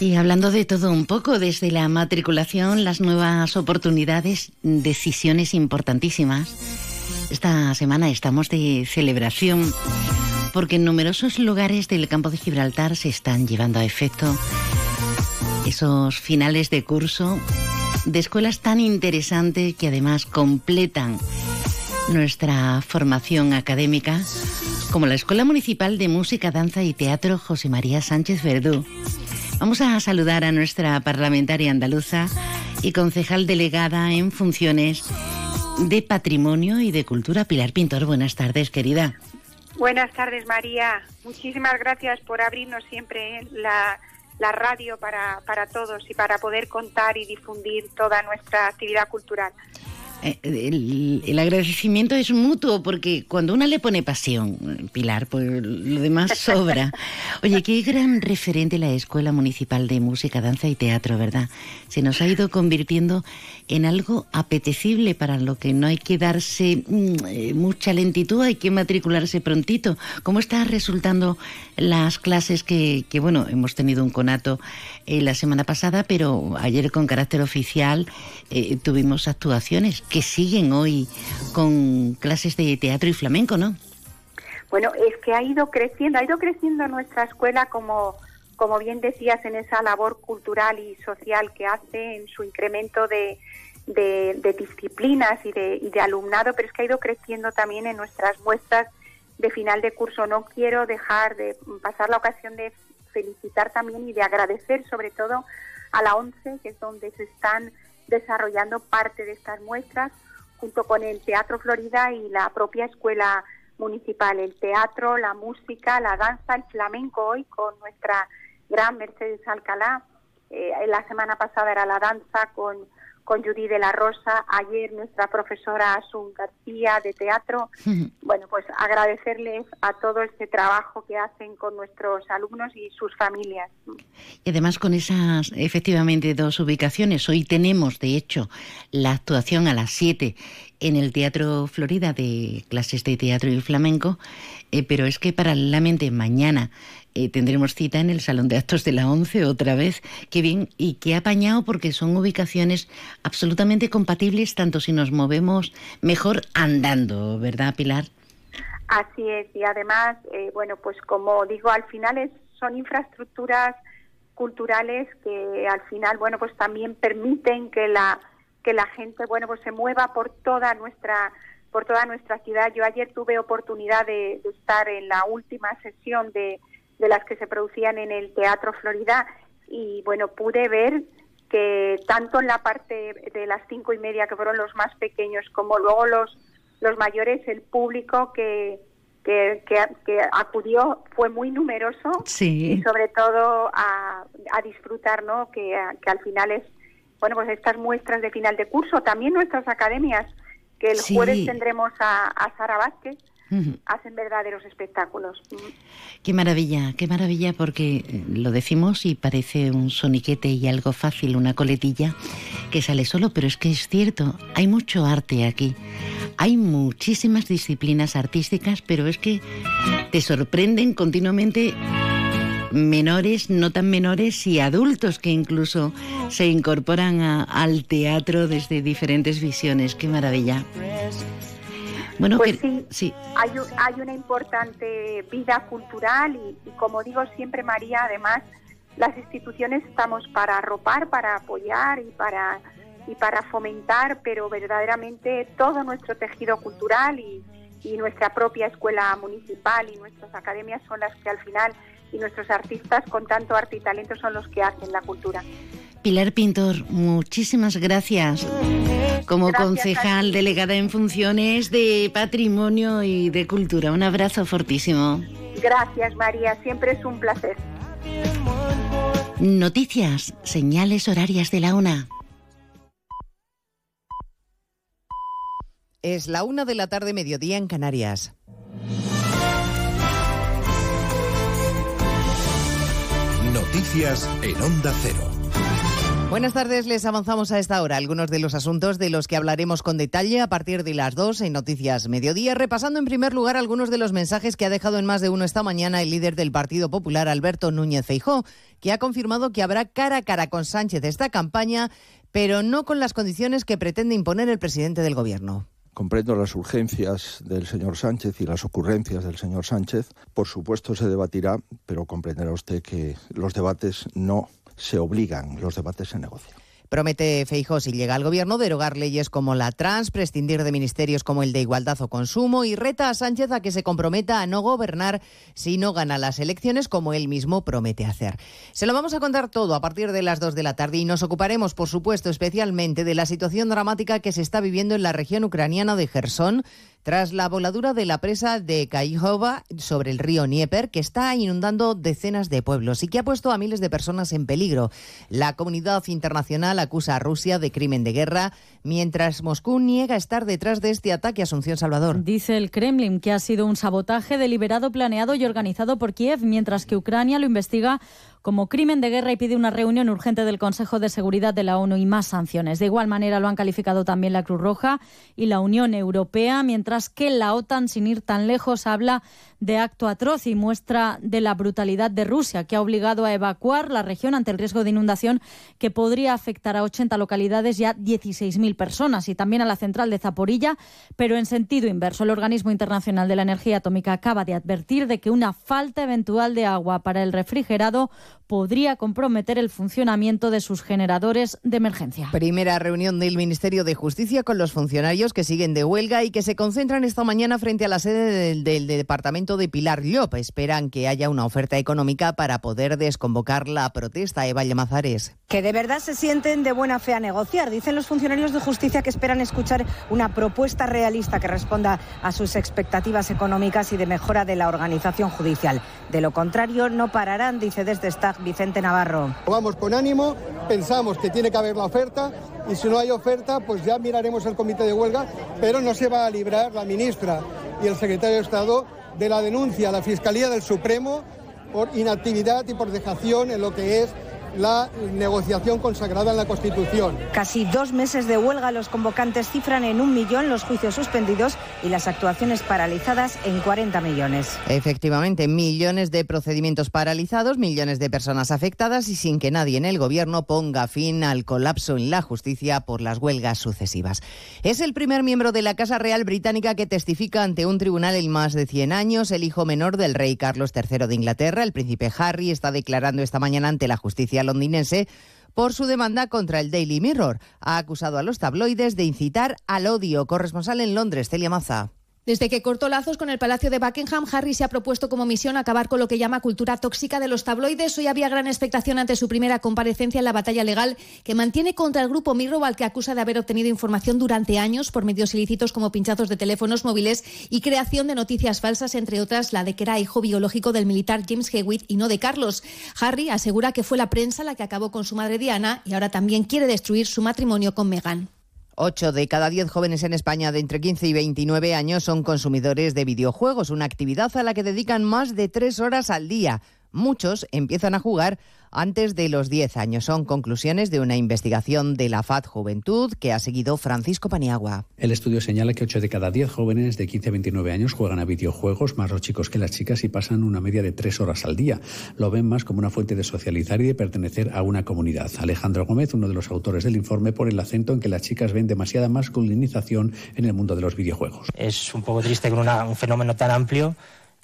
Y hablando de todo un poco, desde la matriculación, las nuevas oportunidades, decisiones importantísimas. Esta semana estamos de celebración porque en numerosos lugares del campo de Gibraltar se están llevando a efecto esos finales de curso de escuelas tan interesantes que además completan nuestra formación académica, como la Escuela Municipal de Música, Danza y Teatro José María Sánchez Verdú. Vamos a saludar a nuestra parlamentaria andaluza y concejal delegada en funciones de Patrimonio y de Cultura, Pilar Pintor. Buenas tardes, querida. Buenas tardes, María. Muchísimas gracias por abrirnos siempre la, la radio para, para todos y para poder contar y difundir toda nuestra actividad cultural. Eh, el, agradecimiento es mutuo porque cuando una le pone pasión, Pilar, pues lo demás sobra. Oye, qué gran referente la Escuela Municipal de Música, Danza y Teatro, ¿verdad? Se nos ha ido convirtiendo en algo apetecible para lo que no hay que darse mm, eh, mucha lentitud, hay que matricularse prontito. ¿Cómo están resultando las clases que, que bueno, hemos tenido un conato eh, la semana pasada, pero ayer con carácter oficial tuvimos actuaciones? Que siguen hoy con clases de teatro y flamenco, ¿no? Bueno, es que ha ido creciendo, ha ido creciendo nuestra escuela como, como bien decías, en esa labor cultural y social que hace, en su incremento de, de, disciplinas y de, y de alumnado, pero es que ha ido creciendo también en nuestras muestras de final de curso. No quiero dejar de pasar la ocasión de felicitar también y de agradecer sobre todo a la ONCE, que es donde se están desarrollando parte de estas muestras junto con el Teatro Florida y la propia escuela municipal, el teatro, la música, la danza, el flamenco hoy con nuestra gran Mercedes Alcalá. Eh, la semana pasada era la danza con con Judy de la Rosa, ayer nuestra profesora Asun García de teatro. Bueno, pues agradecerles a todo este trabajo que hacen con nuestros alumnos y sus familias. Y además con esas, efectivamente, dos ubicaciones. Hoy tenemos, de hecho, la actuación a las 7 en el Teatro Florida de clases de teatro y flamenco, eh, pero es que paralelamente mañana eh, tendremos cita en el Salón de Actos de la ONCE otra vez. Qué bien y qué apañado porque son ubicaciones absolutamente compatibles tanto si nos movemos mejor andando, ¿verdad, Pilar? Así es, y además, eh, bueno, pues como digo, al final es, son infraestructuras culturales que al final, bueno, pues también permiten que la que la gente, bueno, pues se mueva por toda nuestra por toda nuestra ciudad. Yo ayer tuve oportunidad de estar en la última sesión de, de las que se producían en el Teatro Florida y bueno, pude ver que tanto en la parte de las cinco y media, que fueron los más pequeños, como luego los, los mayores, el público que, que, que, acudió fue muy numeroso y sobre todo a, a disfrutar, ¿no? Que, que, al final es, bueno, pues estas muestras de final de curso, también nuestras academias, que el jueves tendremos a, a Sara Vázquez, hacen verdaderos espectáculos. Qué maravilla, qué maravilla, porque eh, lo decimos y parece un soniquete y algo fácil, una coletilla que sale solo, pero es que es cierto, hay mucho arte aquí. Hay muchísimas disciplinas artísticas, pero es que te sorprenden continuamente menores, no tan menores y adultos que incluso se incorporan al teatro desde diferentes visiones. Qué maravilla. Bueno, pues sí, Hay, hay una importante vida cultural y, como digo siempre, María, además, las instituciones estamos para arropar, para apoyar y para, y para fomentar, pero verdaderamente todo nuestro tejido cultural y, y nuestra propia escuela municipal y nuestras academias son las que al final y nuestros artistas con tanto arte y talento son los que hacen la cultura. Pilar Pintor, muchísimas gracias. Como concejal delegada en funciones de patrimonio y de cultura, un abrazo fortísimo. Gracias María, siempre es un placer. Noticias, señales horarias de la una. Es la una de la tarde, mediodía en Canarias. Noticias en Onda Cero. Buenas tardes, les avanzamos a esta hora algunos de los asuntos de los que hablaremos con detalle a partir de las 2 en Noticias Mediodía, repasando en primer lugar algunos de los mensajes que ha dejado en más de uno esta mañana el líder del Partido Popular, Alberto Núñez Feijó, que ha confirmado que habrá cara a cara con Sánchez esta campaña, pero no con las condiciones que pretende imponer el presidente del Gobierno. Comprendo las urgencias del señor Sánchez y las ocurrencias del señor Sánchez. Por supuesto se debatirá, pero comprenderá usted que los debates no se obligan, los debates se negocian. Promete Feijó, si llega al gobierno, derogar leyes como la trans, prescindir de ministerios como el de igualdad o consumo y reta a Sánchez a que se comprometa a no gobernar si no gana las elecciones, como él mismo promete hacer. Se lo vamos a contar todo a partir de las 2 de la tarde y nos ocuparemos, por supuesto, especialmente de la situación dramática que se está viviendo en la región ucraniana de Gerson tras la voladura de la presa de Kayhova sobre el río Dnieper, que está inundando decenas de pueblos y que ha puesto a miles de personas en peligro. La comunidad internacional acusa a Rusia de crimen de guerra, mientras Moscú niega estar detrás de este ataque a Asunción Salvador. Dice el Kremlin que ha sido un sabotaje deliberado, planeado y organizado por Kiev, mientras que Ucrania lo investiga como crimen de guerra y pide una reunión urgente del Consejo de Seguridad de la ONU y más sanciones. De igual manera lo han calificado también la Cruz Roja y la Unión Europea, mientras que la OTAN, sin ir tan lejos, habla de acto atroz y muestra de la brutalidad de Rusia, que ha obligado a evacuar la región ante el riesgo de inundación que podría afectar a 80 localidades y a 16.000 personas, y también a la central de Zaporilla, pero en sentido inverso. El Organismo Internacional de la Energía Atómica acaba de advertir de que una falta eventual de agua para el refrigerado podría comprometer el funcionamiento de sus generadores de emergencia. Primera reunión del Ministerio de Justicia con los funcionarios que siguen de huelga y que se concentran esta mañana frente a la sede del, del departamento de Pilar Llop. Esperan que haya una oferta económica para poder desconvocar la protesta. Eva Llamazares. Que de verdad se sienten de buena fe a negociar. Dicen los funcionarios de justicia que esperan escuchar una propuesta realista que responda a sus expectativas económicas y de mejora de la organización judicial. De lo contrario, no pararán, dice desde Vicente Navarro. Vamos con ánimo, pensamos que tiene que haber la oferta y si no hay oferta, pues ya miraremos el comité de huelga, pero no se va a librar la ministra y el secretario de Estado de la denuncia a la Fiscalía del Supremo por inactividad y por dejación en lo que es la negociación consagrada en la Constitución. Casi dos meses de huelga, los convocantes cifran en un millón los juicios suspendidos y las actuaciones paralizadas en 40 millones. Efectivamente, millones de procedimientos paralizados, millones de personas afectadas y sin que nadie en el Gobierno ponga fin al colapso en la justicia por las huelgas sucesivas. Es el primer miembro de la Casa Real Británica que testifica ante un tribunal en más de 100 años. El hijo menor del rey Carlos III de Inglaterra, el príncipe Harry, está declarando esta mañana ante la justicia londinense por su demanda contra el Daily Mirror. Ha acusado a los tabloides de incitar al odio. Corresponsal en Londres, Celia Maza. Desde que cortó lazos con el Palacio de Buckingham, Harry se ha propuesto como misión acabar con lo que llama cultura tóxica de los tabloides. Hoy había gran expectación ante su primera comparecencia en la batalla legal que mantiene contra el grupo Mirror, al que acusa de haber obtenido información durante años por medios ilícitos como pinchazos de teléfonos móviles y creación de noticias falsas, entre otras la de que era hijo biológico del militar James Hewitt y no de Carlos. Harry asegura que fue la prensa la que acabó con su madre Diana y ahora también quiere destruir su matrimonio con Meghan. Ocho de cada diez jóvenes en España de entre 15 y 29 años son consumidores de videojuegos, una actividad a la que dedican más de tres horas al día. Muchos empiezan a jugar antes de los 10 años. Son conclusiones de una investigación de la FAD Juventud que ha seguido Francisco Paniagua. El estudio señala que 8 de cada 10 jóvenes de 15 a 29 años juegan a videojuegos, más los chicos que las chicas, y pasan una media de 3 horas al día. Lo ven más como una fuente de socializar y de pertenecer a una comunidad. Alejandro Gómez, uno de los autores del informe, pone el acento en que las chicas ven demasiada masculinización en el mundo de los videojuegos. Es un poco triste con una, un fenómeno tan amplio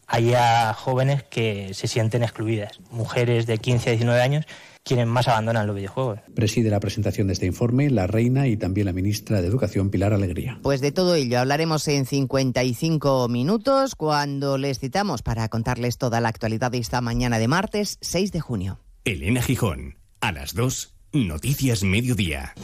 haya jóvenes que se sienten excluidas. Mujeres de 15 a 19 años quienes más abandonan los videojuegos. Preside la presentación de este informe la reina y también la ministra de Educación, Pilar Alegría. Pues de todo ello hablaremos en 55 minutos cuando les citamos para contarles toda la actualidad de esta mañana de martes 6 de junio. Elena Gijón, a las 2, Noticias Mediodía.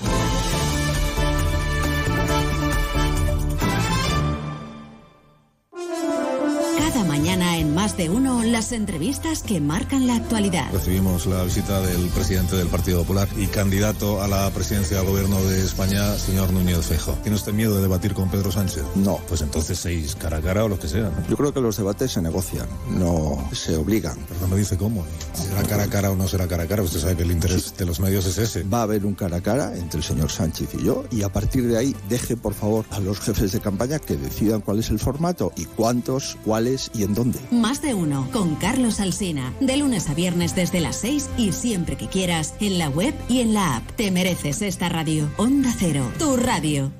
Mañana Más de Uno, las entrevistas que marcan la actualidad. Recibimos la visita del presidente del Partido Popular y candidato a la presidencia del gobierno de España, señor Núñez Feijóo. ¿Tiene usted miedo de debatir con Pedro Sánchez? No. Pues entonces seis cara a cara o lo que sea. ¿no? Yo creo que los debates se negocian, no se obligan. Pero no me dice cómo. ¿Será cara a cara o no será cara a cara? Usted sabe que el interés de los medios es ese. Va a haber un cara a cara entre el señor Sánchez y yo y a partir de ahí deje por favor a los jefes de campaña que decidan cuál es el formato y cuántos, cuáles y en dónde. Más de Uno con Carlos Alsina. De lunes a viernes desde las 6 y siempre que quieras en la web y en la app. Te mereces esta radio. Onda Cero, tu radio.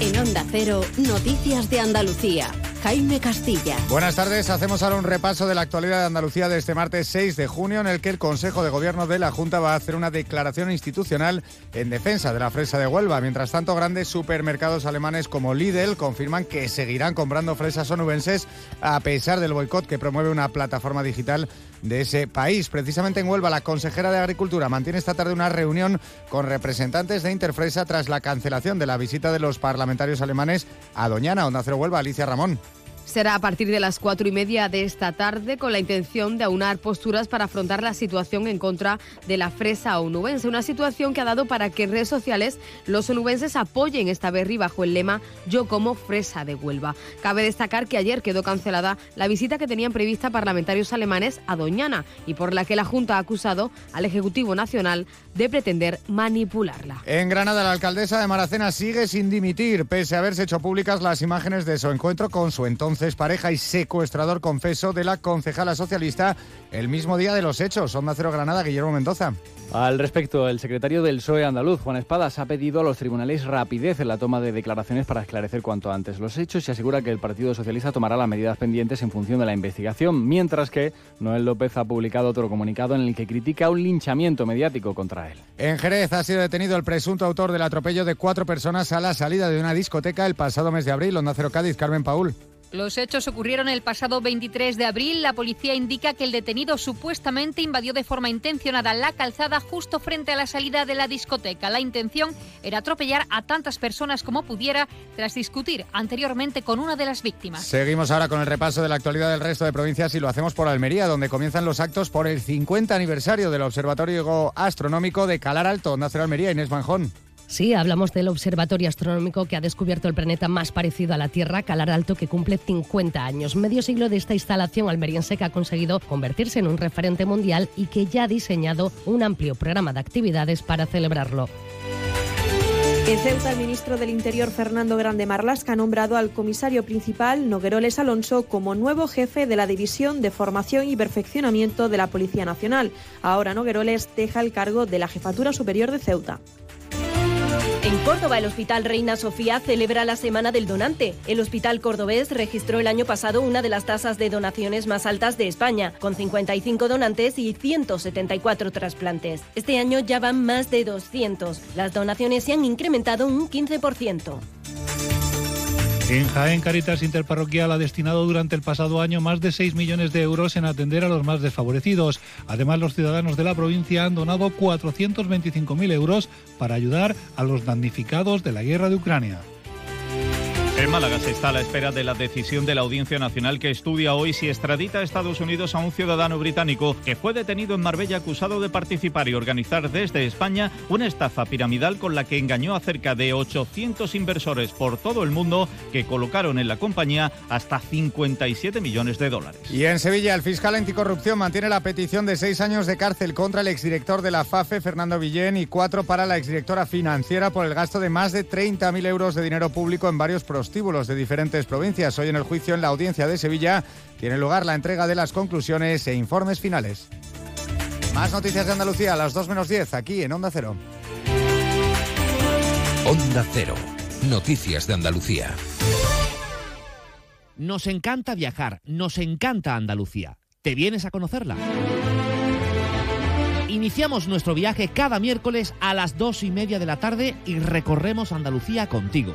En Onda Cero, Noticias de Andalucía. Jaime Castilla. Buenas tardes, hacemos ahora un repaso de la actualidad de Andalucía de este martes 6 de junio en el que el Consejo de Gobierno de la Junta va a hacer una declaración institucional en defensa de la fresa de Huelva. Mientras tanto, grandes supermercados alemanes como Lidl confirman que seguirán comprando fresas onubenses a pesar del boicot que promueve una plataforma digital de ese país. Precisamente en Huelva, la consejera de Agricultura mantiene esta tarde una reunión con representantes de Interfresa tras la cancelación de la visita de los parlamentarios alemanes a Doñana, Onda Cero Huelva, Alicia Ramón. Será a partir de las cuatro y media de esta tarde con la intención de aunar posturas para afrontar la situación en contra de la fresa onubense. Una situación que ha dado para que en redes sociales los onubenses apoyen esta berry bajo el lema Yo como fresa de Huelva. Cabe destacar que ayer quedó cancelada la visita que tenían prevista parlamentarios alemanes a Doñana y por la que la Junta ha acusado al Ejecutivo Nacional de pretender manipularla. En Granada, la alcaldesa de Maracena sigue sin dimitir, pese a haberse hecho públicas las imágenes de su encuentro con su entonces pareja y secuestrador confeso de la concejala socialista el mismo día de los hechos. Onda Cero Granada, Guillermo Mendoza. Al respecto, el secretario del PSOE andaluz, Juan Espadas, ha pedido a los tribunales rapidez en la toma de declaraciones para esclarecer cuanto antes los hechos y asegura que el Partido Socialista tomará las medidas pendientes en función de la investigación, mientras que Noel López ha publicado otro comunicado en el que critica un linchamiento mediático contra él. En Jerez ha sido detenido el presunto autor del atropello de cuatro personas a la salida de una discoteca el pasado mes de abril. Onda Cero Cádiz, Carmen Paul. Los hechos ocurrieron el pasado 23 de abril. La policía indica que el detenido supuestamente invadió de forma intencionada la calzada justo frente a la salida de la discoteca. La intención era atropellar a tantas personas como pudiera tras discutir anteriormente con una de las víctimas. Seguimos ahora con el repaso de la actualidad del resto de provincias y lo hacemos por Almería, donde comienzan los actos por el 50 aniversario del Observatorio Astronómico de Calar Alto. Nacer Almería, Inés Manjón. Sí, hablamos del observatorio astronómico que ha descubierto el planeta más parecido a la Tierra, Calar Alto, que cumple 50 años. Medio siglo de esta instalación almeriense que ha conseguido convertirse en un referente mundial y que ya ha diseñado un amplio programa de actividades para celebrarlo. En Ceuta, el ministro del Interior, Fernando Grande Marlasca, ha nombrado al comisario principal, Nogueroles Alonso, como nuevo jefe de la División de Formación y Perfeccionamiento de la Policía Nacional. Ahora Nogueroles deja el cargo de la Jefatura Superior de Ceuta. En Córdoba, el Hospital Reina Sofía celebra la Semana del Donante. El Hospital Cordobés registró el año pasado una de las tasas de donaciones más altas de España, con 55 donantes y 174 trasplantes. Este año ya van más de 200. Las donaciones se han incrementado un 15%. En Jaén, Caritas Interparroquial ha destinado durante el pasado año más de 6 millones de euros en atender a los más desfavorecidos. Además, los ciudadanos de la provincia han donado 425.000 euros para ayudar a los damnificados de la guerra de Ucrania. En Málaga se está a la espera de la decisión de la Audiencia Nacional que estudia hoy si extradita a Estados Unidos a un ciudadano británico que fue detenido en Marbella acusado de participar y organizar desde España una estafa piramidal con la que engañó a cerca de 800 inversores por todo el mundo que colocaron en la compañía hasta 57 millones de dólares. Y en Sevilla, el fiscal anticorrupción mantiene la petición de seis años de cárcel contra el exdirector de la FAFE, Fernando Villén, y cuatro para la exdirectora financiera por el gasto de más de 30.000 euros de dinero público en varios prostíbulos de diferentes provincias. Hoy en el juicio en la audiencia de Sevilla tiene lugar la entrega de las conclusiones e informes finales. Más noticias de Andalucía a las 2 menos 10 aquí en Onda Cero. Onda Cero. Noticias de Andalucía. Nos encanta viajar, nos encanta Andalucía. ¿Te vienes a conocerla? Iniciamos nuestro viaje cada miércoles a las dos y media de la tarde y recorremos Andalucía contigo.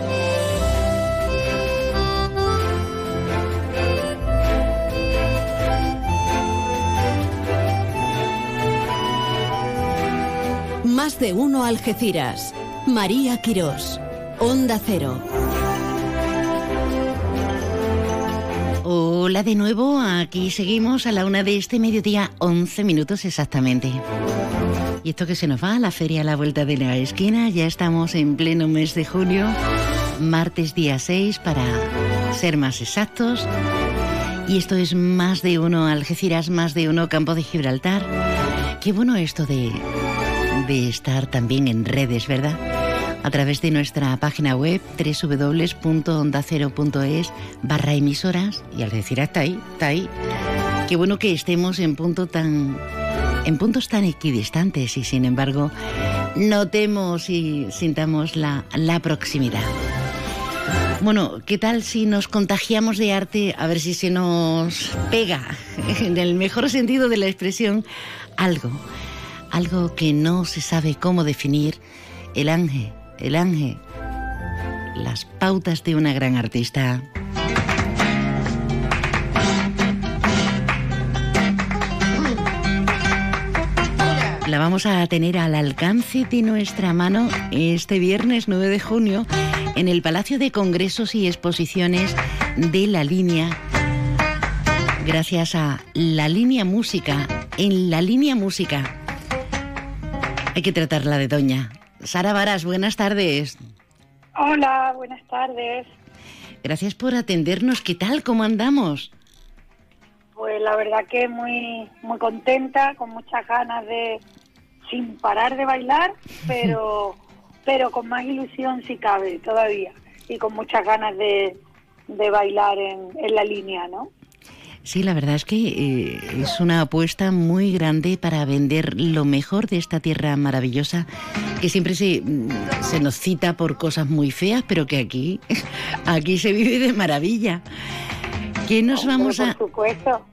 Más de uno Algeciras. María Quirós. Onda Cero. Hola de nuevo, aquí seguimos a la una de este mediodía, 11 minutos exactamente. Y esto que se nos va, a la feria a la vuelta de la esquina, ya estamos en pleno mes de junio, martes día 6 para ser más exactos. Y esto es más de uno Algeciras, más de uno Campo de Gibraltar. Qué bueno esto de, estar también en redes, ¿verdad? A través de nuestra página web www.ondacero.es barra emisoras y Algeciras está ahí, está ahí. Qué bueno que estemos en punto tan en puntos tan equidistantes y sin embargo notemos y sintamos la, la proximidad. Bueno, ¿qué tal si nos contagiamos de arte a ver si se nos pega, en el mejor sentido de la expresión, algo, algo que no se sabe cómo definir, el ángel, el ángel, las pautas de una gran artista. la vamos a tener al alcance de nuestra mano este viernes 9 de junio en el Palacio de Congresos y Exposiciones de La Línea. Gracias a La Línea Música. En La Línea Música hay que tratarla de doña. Sara Varas, buenas tardes. Hola, buenas tardes. Gracias por atendernos. ¿Qué tal? ¿Cómo andamos? Pues la verdad que muy muy contenta, con muchas ganas de, sin parar de bailar, pero, pero con más ilusión si cabe todavía y con muchas ganas de, de bailar en, en la línea, ¿no? Sí, la verdad es que eh, es una apuesta muy grande para vender lo mejor de esta tierra maravillosa, que siempre se, se nos cita por cosas muy feas, pero que aquí, aquí se vive de maravilla. ¿Qué nos vamos a...? Por supuesto.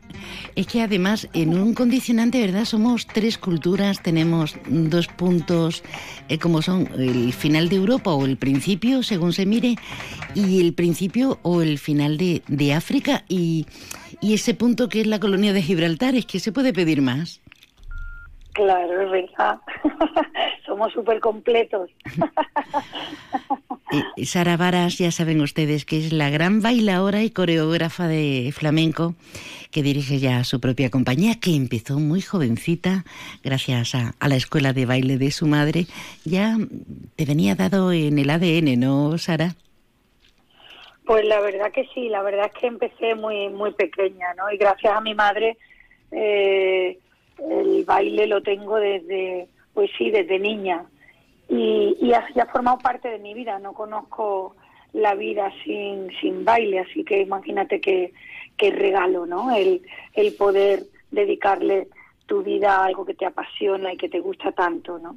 Es que además en un condicionante, ¿verdad? Somos tres culturas, tenemos dos puntos eh, como son el final de Europa o el principio, según se mire, y el principio o el final de, de África y, y ese punto que es la colonia de Gibraltar. Es que se puede pedir más. Claro, es verdad. Somos súper completos. Eh, Sara Varas, ya saben ustedes que es la gran bailadora y coreógrafa de flamenco que dirige ya su propia compañía, que empezó muy jovencita gracias a, a la escuela de baile de su madre. Ya te venía dado en el ADN, ¿no, Sara? Pues la verdad que sí, la verdad es que empecé muy muy pequeña, ¿no? Y gracias a mi madre eh, el baile lo tengo desde, pues sí, desde niña y, y ha, formado parte de mi vida. No conozco la vida sin, sin baile, así que imagínate qué que regalo, ¿no? El, el poder dedicarle tu vida a algo que te apasiona y que te gusta tanto, ¿no?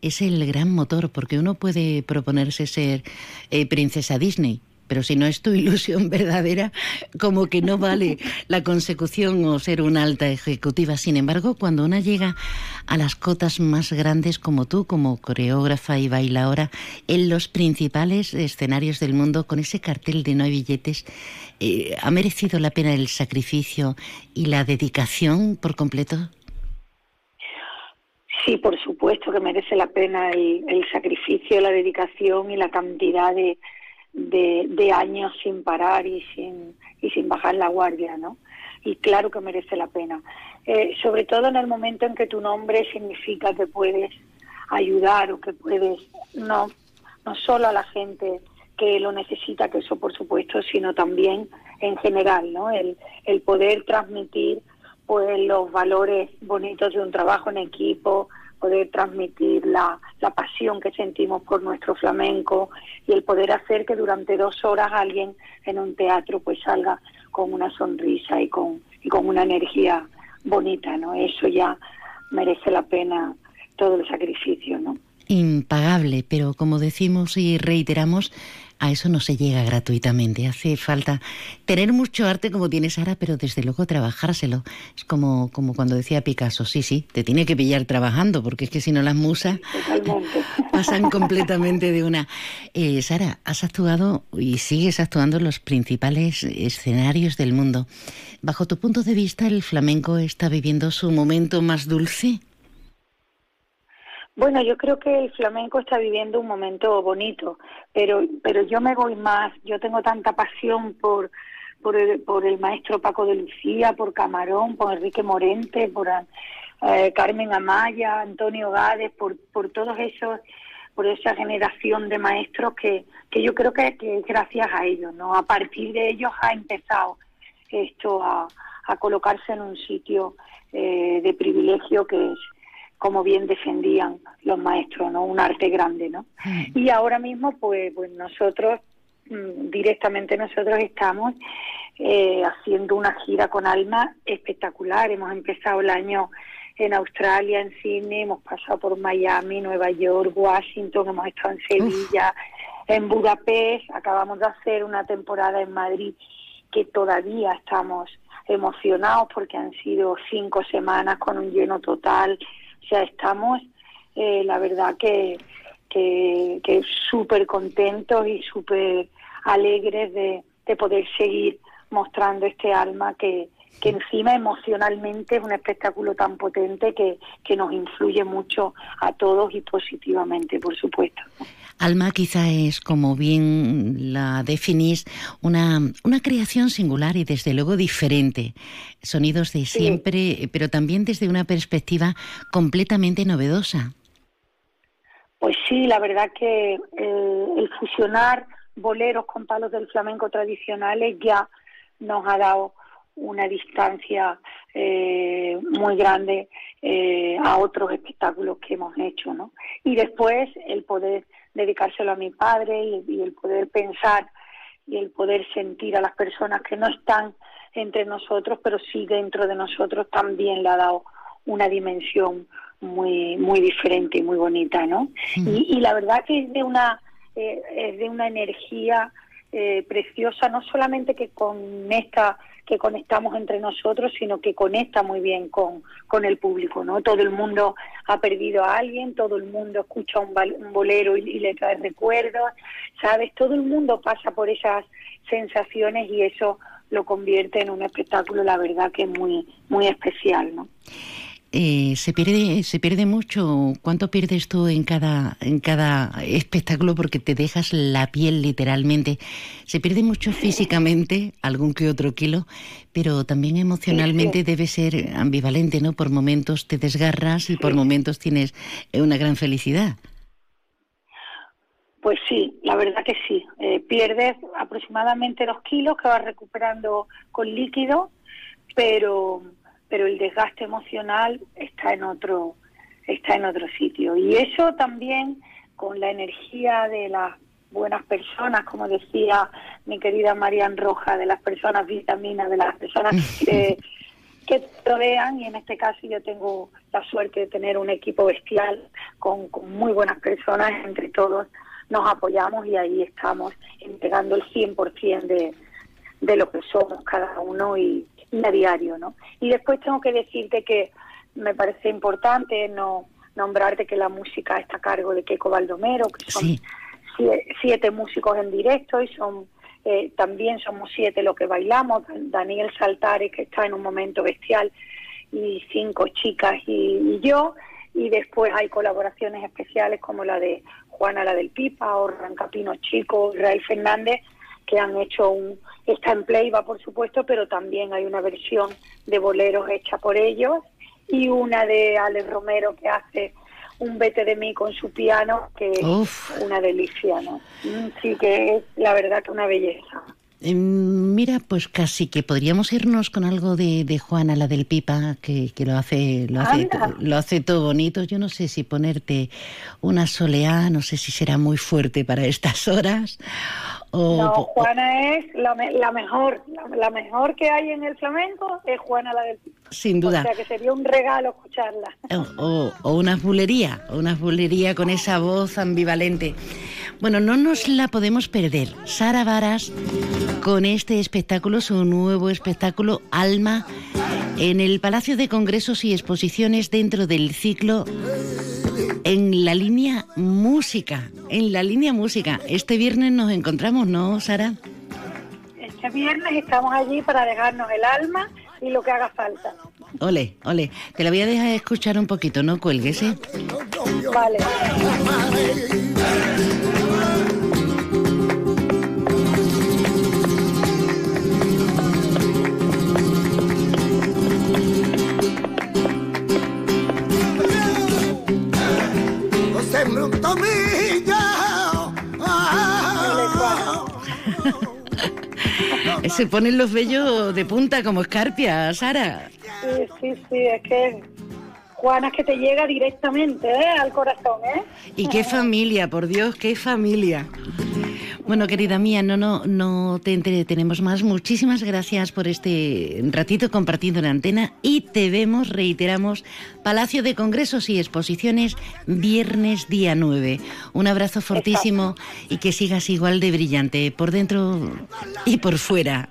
Es el gran motor, porque uno puede proponerse ser eh, princesa Disney, pero si no es tu ilusión verdadera, como que no vale la consecución o ser una alta ejecutiva. Sin embargo, cuando una llega a las cotas más grandes como tú, como coreógrafa y bailadora, en los principales escenarios del mundo, con ese cartel de no hay billetes, eh, ¿ha merecido la pena el sacrificio y la dedicación por completo? Sí, por supuesto que merece la pena el, el sacrificio, la dedicación y la cantidad de, de, de, años sin parar y sin, y sin bajar la guardia, ¿no? Y claro que merece la pena. Eh, sobre todo en el momento en que tu nombre significa que puedes ayudar o que puedes no no solo a la gente que lo necesita, que eso por supuesto, sino también en general, ¿no? El, el poder transmitir pues los valores bonitos de un trabajo en equipo, poder transmitir la, la pasión que sentimos por nuestro flamenco y el poder hacer que durante dos horas alguien en un teatro pues salga con una sonrisa y con, y con una energía bonita, ¿no? Eso ya merece la pena todo el sacrificio, ¿no? Impagable, pero como decimos y reiteramos, a eso no se llega gratuitamente. Hace falta tener mucho arte como tiene Sara, pero desde luego trabajárselo. Es como, como cuando decía Picasso, sí, sí, te tiene que pillar trabajando, porque es que si no las musas pasan completamente de una. Eh, Sara, has actuado y sigues actuando en los principales escenarios del mundo. Bajo tu punto de vista, ¿el flamenco está viviendo su momento más dulce? Bueno, yo creo que el flamenco está viviendo un momento bonito, pero pero yo me voy más, yo tengo tanta pasión por por el, por el maestro Paco de Lucía, por Camarón, por Enrique Morente, por eh, Carmen Amaya, Antonio Gades, por por todos esos por esa generación de maestros que, que yo creo que, que gracias a ellos, ¿no? A partir de ellos ha empezado esto a, a colocarse en un sitio eh, de privilegio que es como bien defendían los maestros, ¿no? Un arte grande, ¿no? Y ahora mismo, pues, pues nosotros, mm, directamente nosotros estamos eh, haciendo una gira con Alma espectacular. Hemos empezado el año en Australia, en Sydney, hemos pasado por Miami, Nueva York, Washington, hemos estado en Sevilla, en Budapest, acabamos de hacer una temporada en Madrid que todavía estamos emocionados porque han sido cinco semanas con un lleno total, sea, estamos, eh, la verdad que, que, que súper contentos y súper alegres de, de poder seguir mostrando este alma que, que encima emocionalmente es un espectáculo tan potente que, que nos influye mucho a todos y positivamente, por supuesto. Alma quizá es, como bien la definís, una, una creación singular y desde luego diferente. Sonidos de siempre, pero también desde una perspectiva completamente novedosa. Pues sí, la verdad que eh, el fusionar boleros con palos del flamenco tradicionales ya nos ha dado una distancia eh, muy grande eh, a otros espectáculos que hemos hecho, ¿no? Y después el poder dedicárselo a mi padre y, el poder pensar y el poder sentir a las personas que no están entre nosotros, pero sí dentro de nosotros, también le ha dado una dimensión muy muy diferente y muy bonita, ¿no? Y, la verdad que es de una eh, es de una energía eh, preciosa, no solamente que conecta que conectamos entre nosotros, sino que conecta muy bien con, con el público, ¿no? Todo el mundo ha perdido a alguien, todo el mundo escucha un, bolero y, le trae recuerdos, ¿sabes? Todo el mundo pasa por esas sensaciones y eso lo convierte en un espectáculo, la verdad que muy, muy especial, ¿no? Eh, se pierde se pierde mucho. Cuánto pierdes tú en cada en cada espectáculo porque te dejas la piel literalmente. Se pierde mucho físicamente algún que otro kilo pero también emocionalmente debe ser ambivalente no por momentos te desgarras y por momentos tienes una gran felicidad. Pues sí, la verdad que sí. Eh, pierdes aproximadamente dos kilos que vas recuperando con líquido, pero pero el desgaste emocional está en otro está en otro sitio. Y eso también con la energía de las buenas personas como decía mi querida Marian Roja de las personas vitaminas de las personas que, que rodean y en este caso yo tengo la suerte de tener un equipo bestial con, con muy buenas personas entre todos nos apoyamos y ahí estamos entregando el 100% de, de lo que somos cada uno y, a diario, ¿no? Y después tengo que decirte que me parece importante no nombrarte que la música está a cargo de Keiko Baldomero, que son siete, músicos en directo y son eh, también somos siete los que bailamos, Daniel Saltares que está en un momento bestial y cinco chicas y, yo. Y después hay colaboraciones especiales como la de Juana la del Pipa o Rancapino Chico, Israel Fernández que han hecho un, está en Playba por supuesto, pero también hay una versión de boleros hecha por ellos y una de Alex Romero que hace un vete de mí con su piano, que es una delicia, ¿no? Mm, sí que es la verdad que una belleza. Em, mira, pues casi que podríamos irnos con algo de, de Juana, la del Pipa, que, que lo hace lo hace, lo hace todo bonito. Yo no sé si ponerte una soleá, no sé si será muy fuerte para estas horas. No, Juana es la, la mejor, la, mejor que hay en el flamenco es Juana la del Pipa. Sin duda. O sea que sería un regalo escucharla. O, o, una bulería, una bulería con esa voz ambivalente. Bueno, no nos la podemos perder. Sara Varas con este espectáculo, su nuevo espectáculo Alma, en el Palacio de Congresos y Exposiciones dentro del ciclo en la línea música. En la línea música. Este viernes nos encontramos, ¿no, Sara? Este viernes estamos allí para dejarnos el alma y lo que haga falta. Ole, ole. Te la voy a dejar escuchar un poquito, no cuelgues, ¿eh? Vale. Se ponen los vellos de punta como escarpia, Sara. Sí, sí, sí, es que Juana es que te llega directamente ¿eh? al corazón, ¿eh? Y qué familia, por Dios, qué familia. Bueno, querida mía, no, no, no te entretenemos más. Muchísimas gracias por este ratito compartiendo la antena y te vemos, reiteramos, Palacio de Congresos y Exposiciones, viernes día 9. Un abrazo fortísimo y que sigas igual de brillante por dentro y por fuera.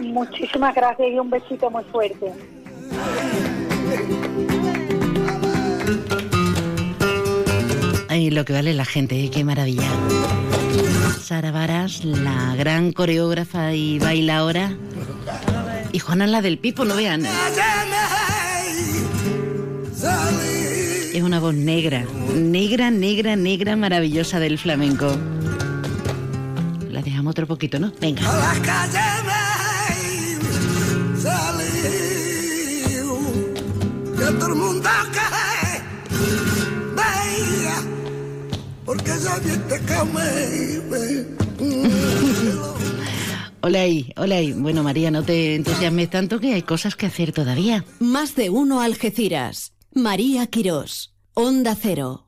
Muchísimas gracias y un besito muy fuerte. Ay, lo que vale la gente, qué maravilla. Sara Varas, la gran coreógrafa y bailaora. Y Juana la del Pipo, no vean. Es una voz negra, negra, negra, negra, maravillosa del flamenco. La dejamos otro poquito, ¿no? Venga. Porque Hola ahí, hola ahí. Bueno, María, no te entusiasmes tanto que hay cosas que hacer todavía. Más de uno Algeciras. María Quirós. Onda Cero.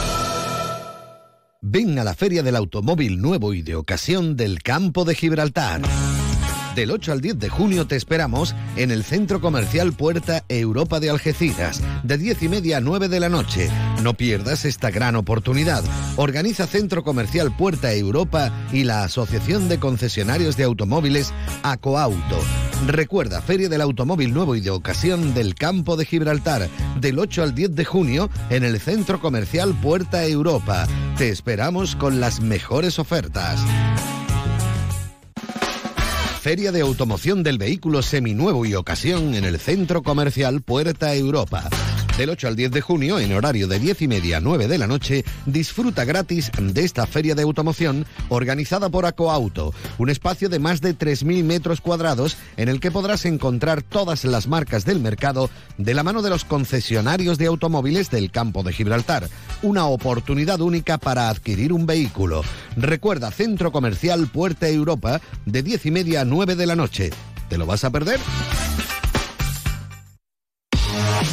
Ven a la Feria del Automóvil Nuevo y de Ocasión del Campo de Gibraltar. Del 8 al 10 de junio te esperamos en el Centro Comercial Puerta Europa de Algeciras, de 10 y media a 9 de la noche. No pierdas esta gran oportunidad. Organiza Centro Comercial Puerta Europa y la Asociación de Concesionarios de Automóviles Acoauto. Recuerda, Feria del Automóvil Nuevo y de Ocasión del Campo de Gibraltar, del 8 al 10 de junio en el Centro Comercial Puerta Europa. Te esperamos con las mejores ofertas. Feria de Automoción del Vehículo Seminuevo y Ocasión en el Centro Comercial Puerta Europa. Del 8 al 10 de junio, en horario de 10 y media a 9 de la noche, disfruta gratis de esta feria de automoción organizada por Acoauto, un espacio de más de 3.000 metros cuadrados en el que podrás encontrar todas las marcas del mercado de la mano de los concesionarios de automóviles del campo de Gibraltar. Una oportunidad única para adquirir un vehículo. Recuerda, Centro Comercial Puerta Europa, de 10 y media a 9 de la noche. ¿Te lo vas a perder?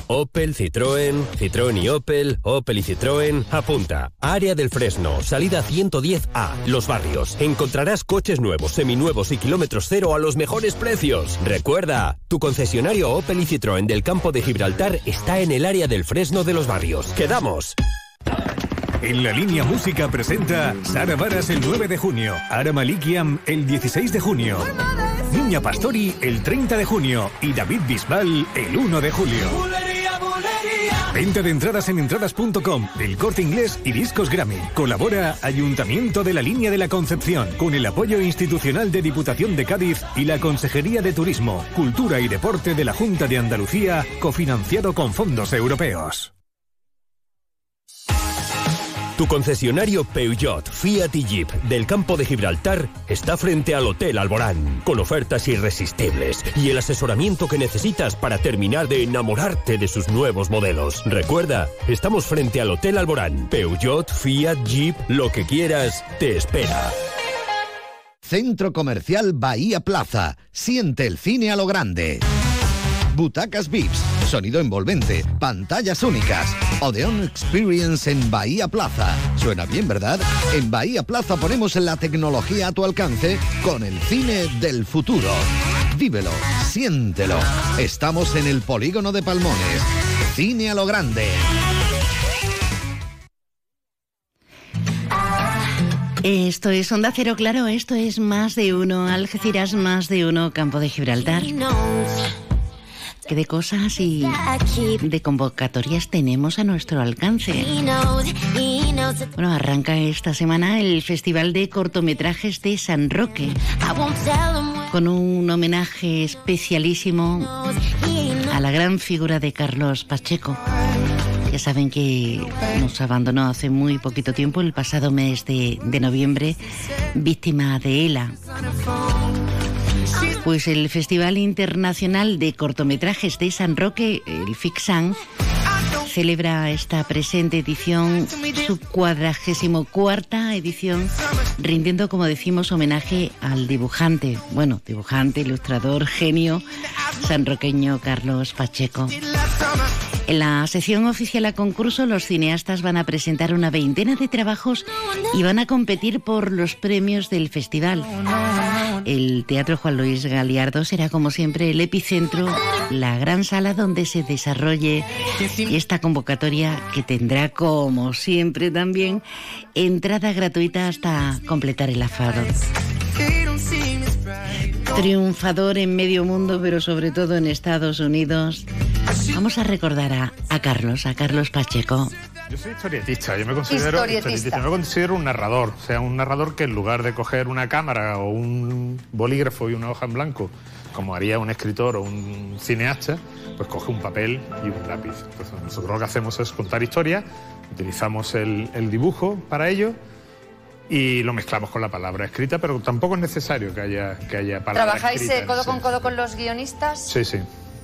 Opel, Citroën, Citroën y Opel, Opel y Citroën, apunta. Área del Fresno, salida 110A, Los Barrios. Encontrarás coches nuevos, seminuevos y kilómetros cero a los mejores precios. Recuerda, tu concesionario Opel y Citroën del campo de Gibraltar está en el área del Fresno de Los Barrios. ¡Quedamos! En la línea música presenta Sara Varas el 9 de junio, Ara Malikiam el 16 de junio, Niña Pastori el 30 de junio y David Bisbal el 1 de julio. Venta de entradas en entradas.com, El Corte Inglés y Discos Grammy. Colabora Ayuntamiento de la Línea de la Concepción con el apoyo institucional de Diputación de Cádiz y la Consejería de Turismo, Cultura y Deporte de la Junta de Andalucía, cofinanciado con fondos europeos. Tu concesionario Peugeot, Fiat y Jeep del campo de Gibraltar está frente al Hotel Alborán, con ofertas irresistibles y el asesoramiento que necesitas para terminar de enamorarte de sus nuevos modelos. Recuerda, estamos frente al Hotel Alborán. Peugeot, Fiat, Jeep, lo que quieras, te espera. Centro Comercial Bahía Plaza. Siente el cine a lo grande. Butacas VIPs, sonido envolvente, pantallas únicas. Odeon Experience en Bahía Plaza. Suena bien, ¿verdad? En Bahía Plaza ponemos la tecnología a tu alcance con el cine del futuro. Vívelo, siéntelo. Estamos en el polígono de Palmones. Cine a lo grande. Esto es Onda Cero, claro, esto es más de uno, Algeciras más de uno, Campo de Gibraltar. ¿Qué de cosas y de convocatorias tenemos a nuestro alcance? Bueno, arranca esta semana el Festival de Cortometrajes de San Roque, con un homenaje especialísimo a la gran figura de Carlos Pacheco. Ya saben que nos abandonó hace muy poquito tiempo, el pasado mes de, de noviembre, víctima de ELA. Pues el Festival Internacional de Cortometrajes de San Roque, el FIXAN, celebra esta presente edición, su cuadragésimo cuarta edición, rindiendo, como decimos, homenaje al dibujante, bueno, dibujante, ilustrador, genio, sanroqueño Carlos Pacheco. En la sección oficial a concurso, los cineastas van a presentar una veintena de trabajos y van a competir por los premios del festival. El Teatro Juan Luis Galiardo será, como siempre, el epicentro, la gran sala donde se desarrolle esta convocatoria que tendrá, como siempre también, entrada gratuita hasta completar el aforo. Triunfador en medio mundo, pero sobre todo en Estados Unidos. Vamos a recordar a, a Carlos, a Carlos Pacheco. Yo soy historietista, yo me considero Historietista. yo me considero un narrador, o sea, un narrador que en lugar de coger una cámara o un bolígrafo y una hoja en blanco, como haría un escritor o un cineasta, pues coge un papel y un lápiz. Entonces, nosotros lo que hacemos es contar historias, utilizamos el, el dibujo para ello y lo mezclamos con la palabra escrita, pero tampoco es necesario que haya, que haya palabra ¿Trabajáis escrita eh, codo con codo con los guionistas? Sí, sí.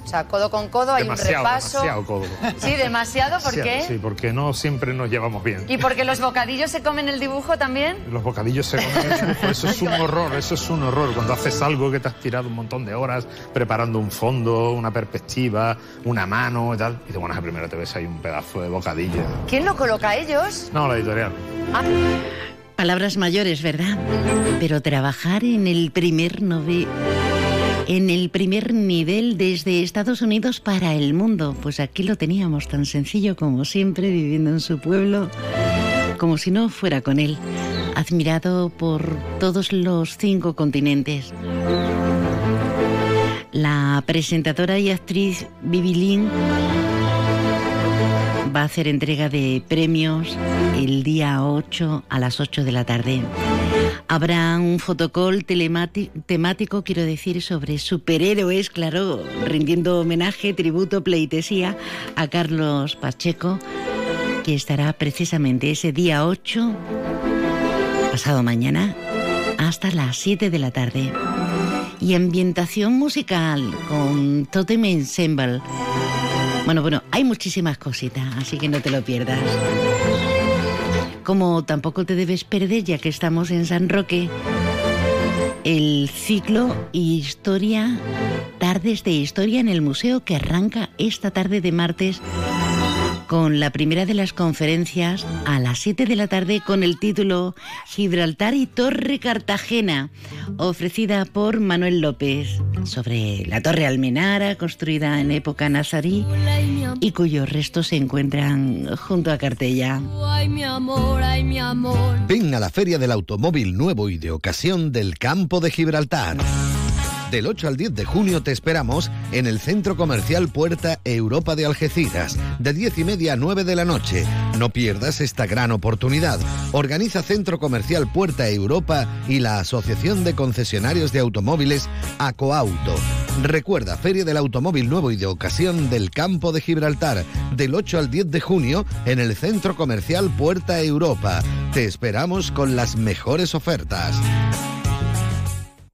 O sea, codo con codo, hay demasiado, un repaso. demasiado codo. Sí, demasiado, ¿por Demasiado, qué? Sí, porque no siempre nos llevamos bien. ¿Y porque los bocadillos se comen el dibujo también? Los bocadillos se comen el dibujo, eso es un horror, eso es un horror. Cuando haces algo que te has tirado un montón de horas preparando un fondo, una perspectiva, una mano y tal, y te pones a primero te ves ahí un pedazo de bocadillo. ¿Quién lo coloca ellos? No, la editorial. Palabras mayores, ¿verdad? Pero trabajar en el primer en el primer nivel desde Estados Unidos para el mundo, pues aquí lo teníamos tan sencillo como siempre, viviendo en su pueblo, como si no fuera con él, admirado por todos los cinco continentes. La presentadora y actriz Bibi Lin va a hacer entrega de premios el día 8 a las 8 de la tarde. Habrá un fotocall temático, quiero decir, sobre superhéroes, claro, rindiendo homenaje, tributo, pleitesía a Carlos Pacheco, que estará precisamente ese día 8, pasado mañana, hasta las 7 de la tarde. Y ambientación musical con Totem Ensemble. Bueno, bueno, hay muchísimas cositas, así que no te lo pierdas. Como tampoco te debes perder, ya que estamos en San Roque, el ciclo Historia, Tardes de Historia en el Museo que arranca esta tarde de martes con la primera de las conferencias a las 7 de la tarde con el título Gibraltar y Torre Cartagena, ofrecida por Manuel López, sobre la Torre Almenara, construida en época nazarí y cuyos restos se encuentran junto a Cartella. Ay, mi amor, ay, mi amor. Ven a la Feria del Automóvil Nuevo y de Ocasión del Campo de Gibraltar. Del 8 al 10 de junio te esperamos en el Centro Comercial Puerta Europa de Algeciras, de 10 y media a 9 de la noche. No pierdas esta gran oportunidad. Organiza Centro Comercial Puerta Europa y la Asociación de Concesionarios de Automóviles Acoauto. Recuerda, Feria del Automóvil Nuevo y de Ocasión del Campo de Gibraltar, del 8 al 10 de junio en el Centro Comercial Puerta Europa. Te esperamos con las mejores ofertas.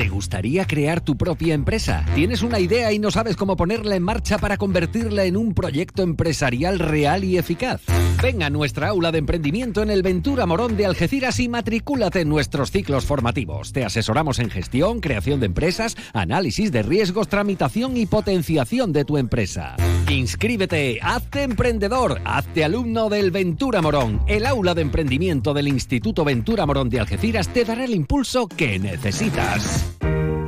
¿Te gustaría crear tu propia empresa? ¿Tienes una idea y no sabes cómo ponerla en marcha para convertirla en un proyecto empresarial real y eficaz? Ven a nuestra aula de emprendimiento en el Ventura Morón de Algeciras y matricúlate en nuestros ciclos formativos. Te asesoramos en gestión, creación de empresas, análisis de riesgos, tramitación y potenciación de tu empresa. Inscríbete, hazte emprendedor, hazte alumno del Ventura Morón. El aula de emprendimiento del Instituto Ventura Morón de Algeciras te dará el impulso que necesitas.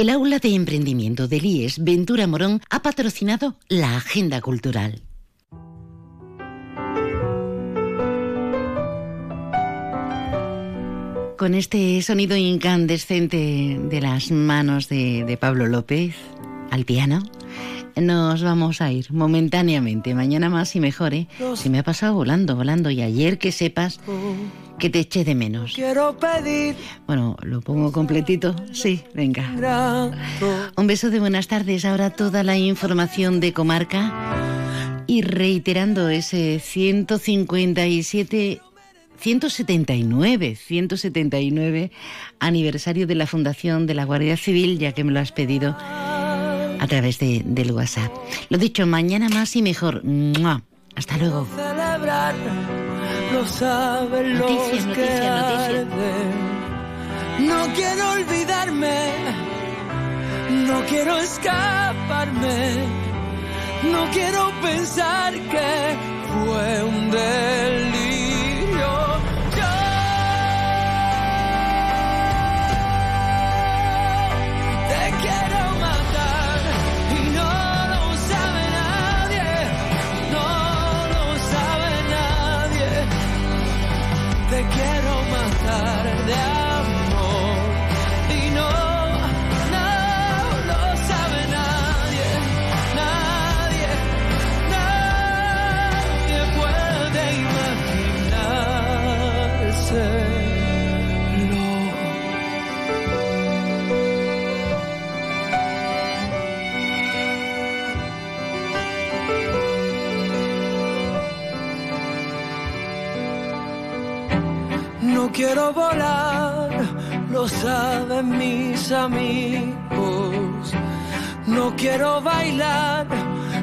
El aula de emprendimiento del IES Ventura Morón ha patrocinado la agenda cultural. Con este sonido incandescente de las manos de, de Pablo López al piano, nos vamos a ir momentáneamente. Mañana más y mejor, ¿eh? Se me ha pasado volando, volando. Y ayer que sepas que te eché de menos. Quiero pedir. Bueno, lo pongo completito. Sí, venga. Un beso de buenas tardes. Ahora toda la información de comarca. Y reiterando ese 157 179, 179 aniversario de la fundación de la Guardia Civil, ya que me lo has pedido a través de, del WhatsApp. Lo dicho, mañana más y mejor. ¡Mua! Hasta luego. Celebrar, lo saben Noticia, los noticia, que noticia. arden. No quiero olvidarme, no quiero escaparme, no quiero pensar que fue un delirio. Quiero volar, lo saben mis amigos. No quiero bailar,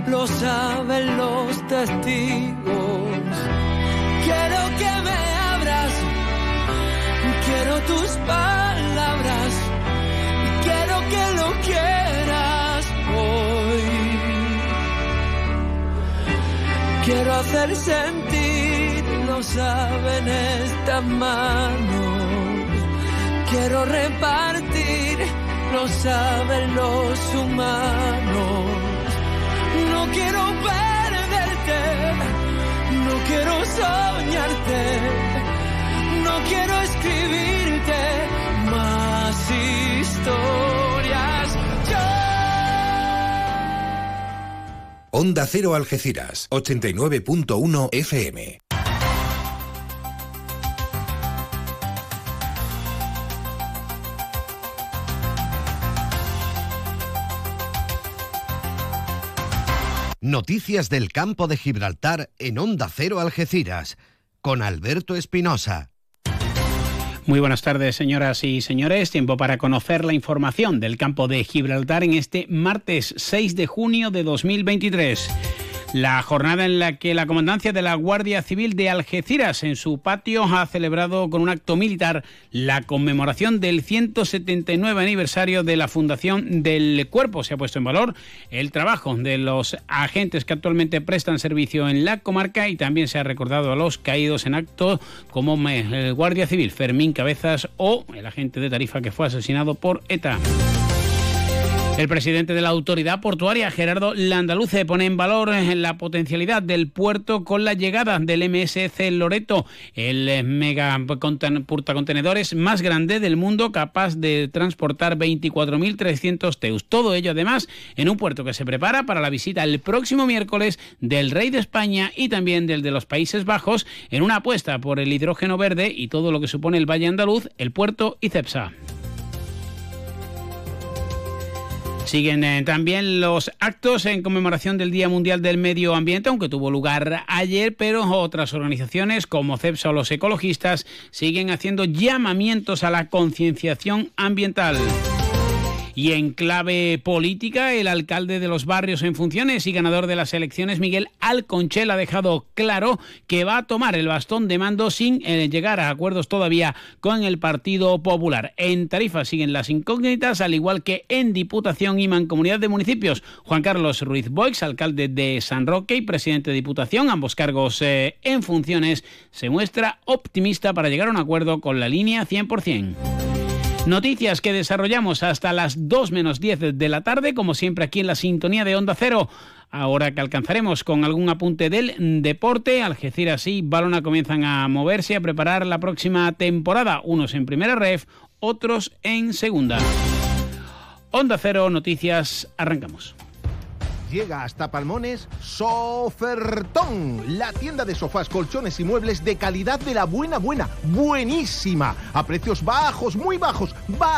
lo saben los testigos. Quiero que me abras, quiero tus palabras, quiero que lo quieras hoy. Quiero hacer sentir, lo saben estas manos. Quiero repartir, lo saben los humanos. No quiero perderte, no quiero soñarte, no quiero escribirte más historias. Yo Onda Cero Algeciras, 89.1 FM. Noticias del campo de Gibraltar en Onda Cero Algeciras, con Alberto Espinosa. Muy buenas tardes, señoras y señores. Tiempo para conocer la información del campo de Gibraltar en este martes 6 de junio de 2023. La jornada en la que la Comandancia de la Guardia Civil de Algeciras en su patio ha celebrado con un acto militar la conmemoración del 179 aniversario de la fundación del cuerpo. Se ha puesto en valor el trabajo de los agentes que actualmente prestan servicio en la comarca y también se ha recordado a los caídos en acto como el Guardia Civil Fermín Cabezas o el agente de Tarifa que fue asesinado por ETA. El presidente de la autoridad portuaria, Gerardo Landaluce, pone en valor eh, la potencialidad del puerto con la llegada del MSC Loreto, el eh, mega portacontenedores más grande del mundo, capaz de transportar 24.300 teus. Todo ello, además, en un puerto que se prepara para la visita el próximo miércoles del rey de España y también del de los Países Bajos, en una apuesta por el hidrógeno verde y todo lo que supone el Valle Andaluz, el puerto y CEPSA. Siguen eh, también los actos en conmemoración del Día Mundial del Medio Ambiente, aunque tuvo lugar ayer, pero otras organizaciones como CEPSA o los ecologistas siguen haciendo llamamientos a la concienciación ambiental. Y en clave política, el alcalde de los barrios en funciones y ganador de las elecciones, Miguel Alconchel, ha dejado claro que va a tomar el bastón de mando sin eh, llegar a acuerdos todavía con el Partido Popular. En Tarifa siguen las incógnitas, al igual que en Diputación y Mancomunidad de Municipios. Juan Carlos Ruiz Boix, alcalde de San Roque y presidente de Diputación, ambos cargos eh, en funciones, se muestra optimista para llegar a un acuerdo con la línea 100%. Noticias que desarrollamos hasta las 2 menos 10 de la tarde, como siempre aquí en la sintonía de Onda Cero. Ahora que alcanzaremos con algún apunte del deporte, Algeciras y Balona comienzan a moverse, a preparar la próxima temporada, unos en primera ref, otros en segunda. Onda Cero, noticias, arrancamos. Llega hasta Palmones Sofertón, la tienda de sofás, colchones y muebles de calidad de la buena, buena, buenísima, a precios bajos, muy bajos, bajos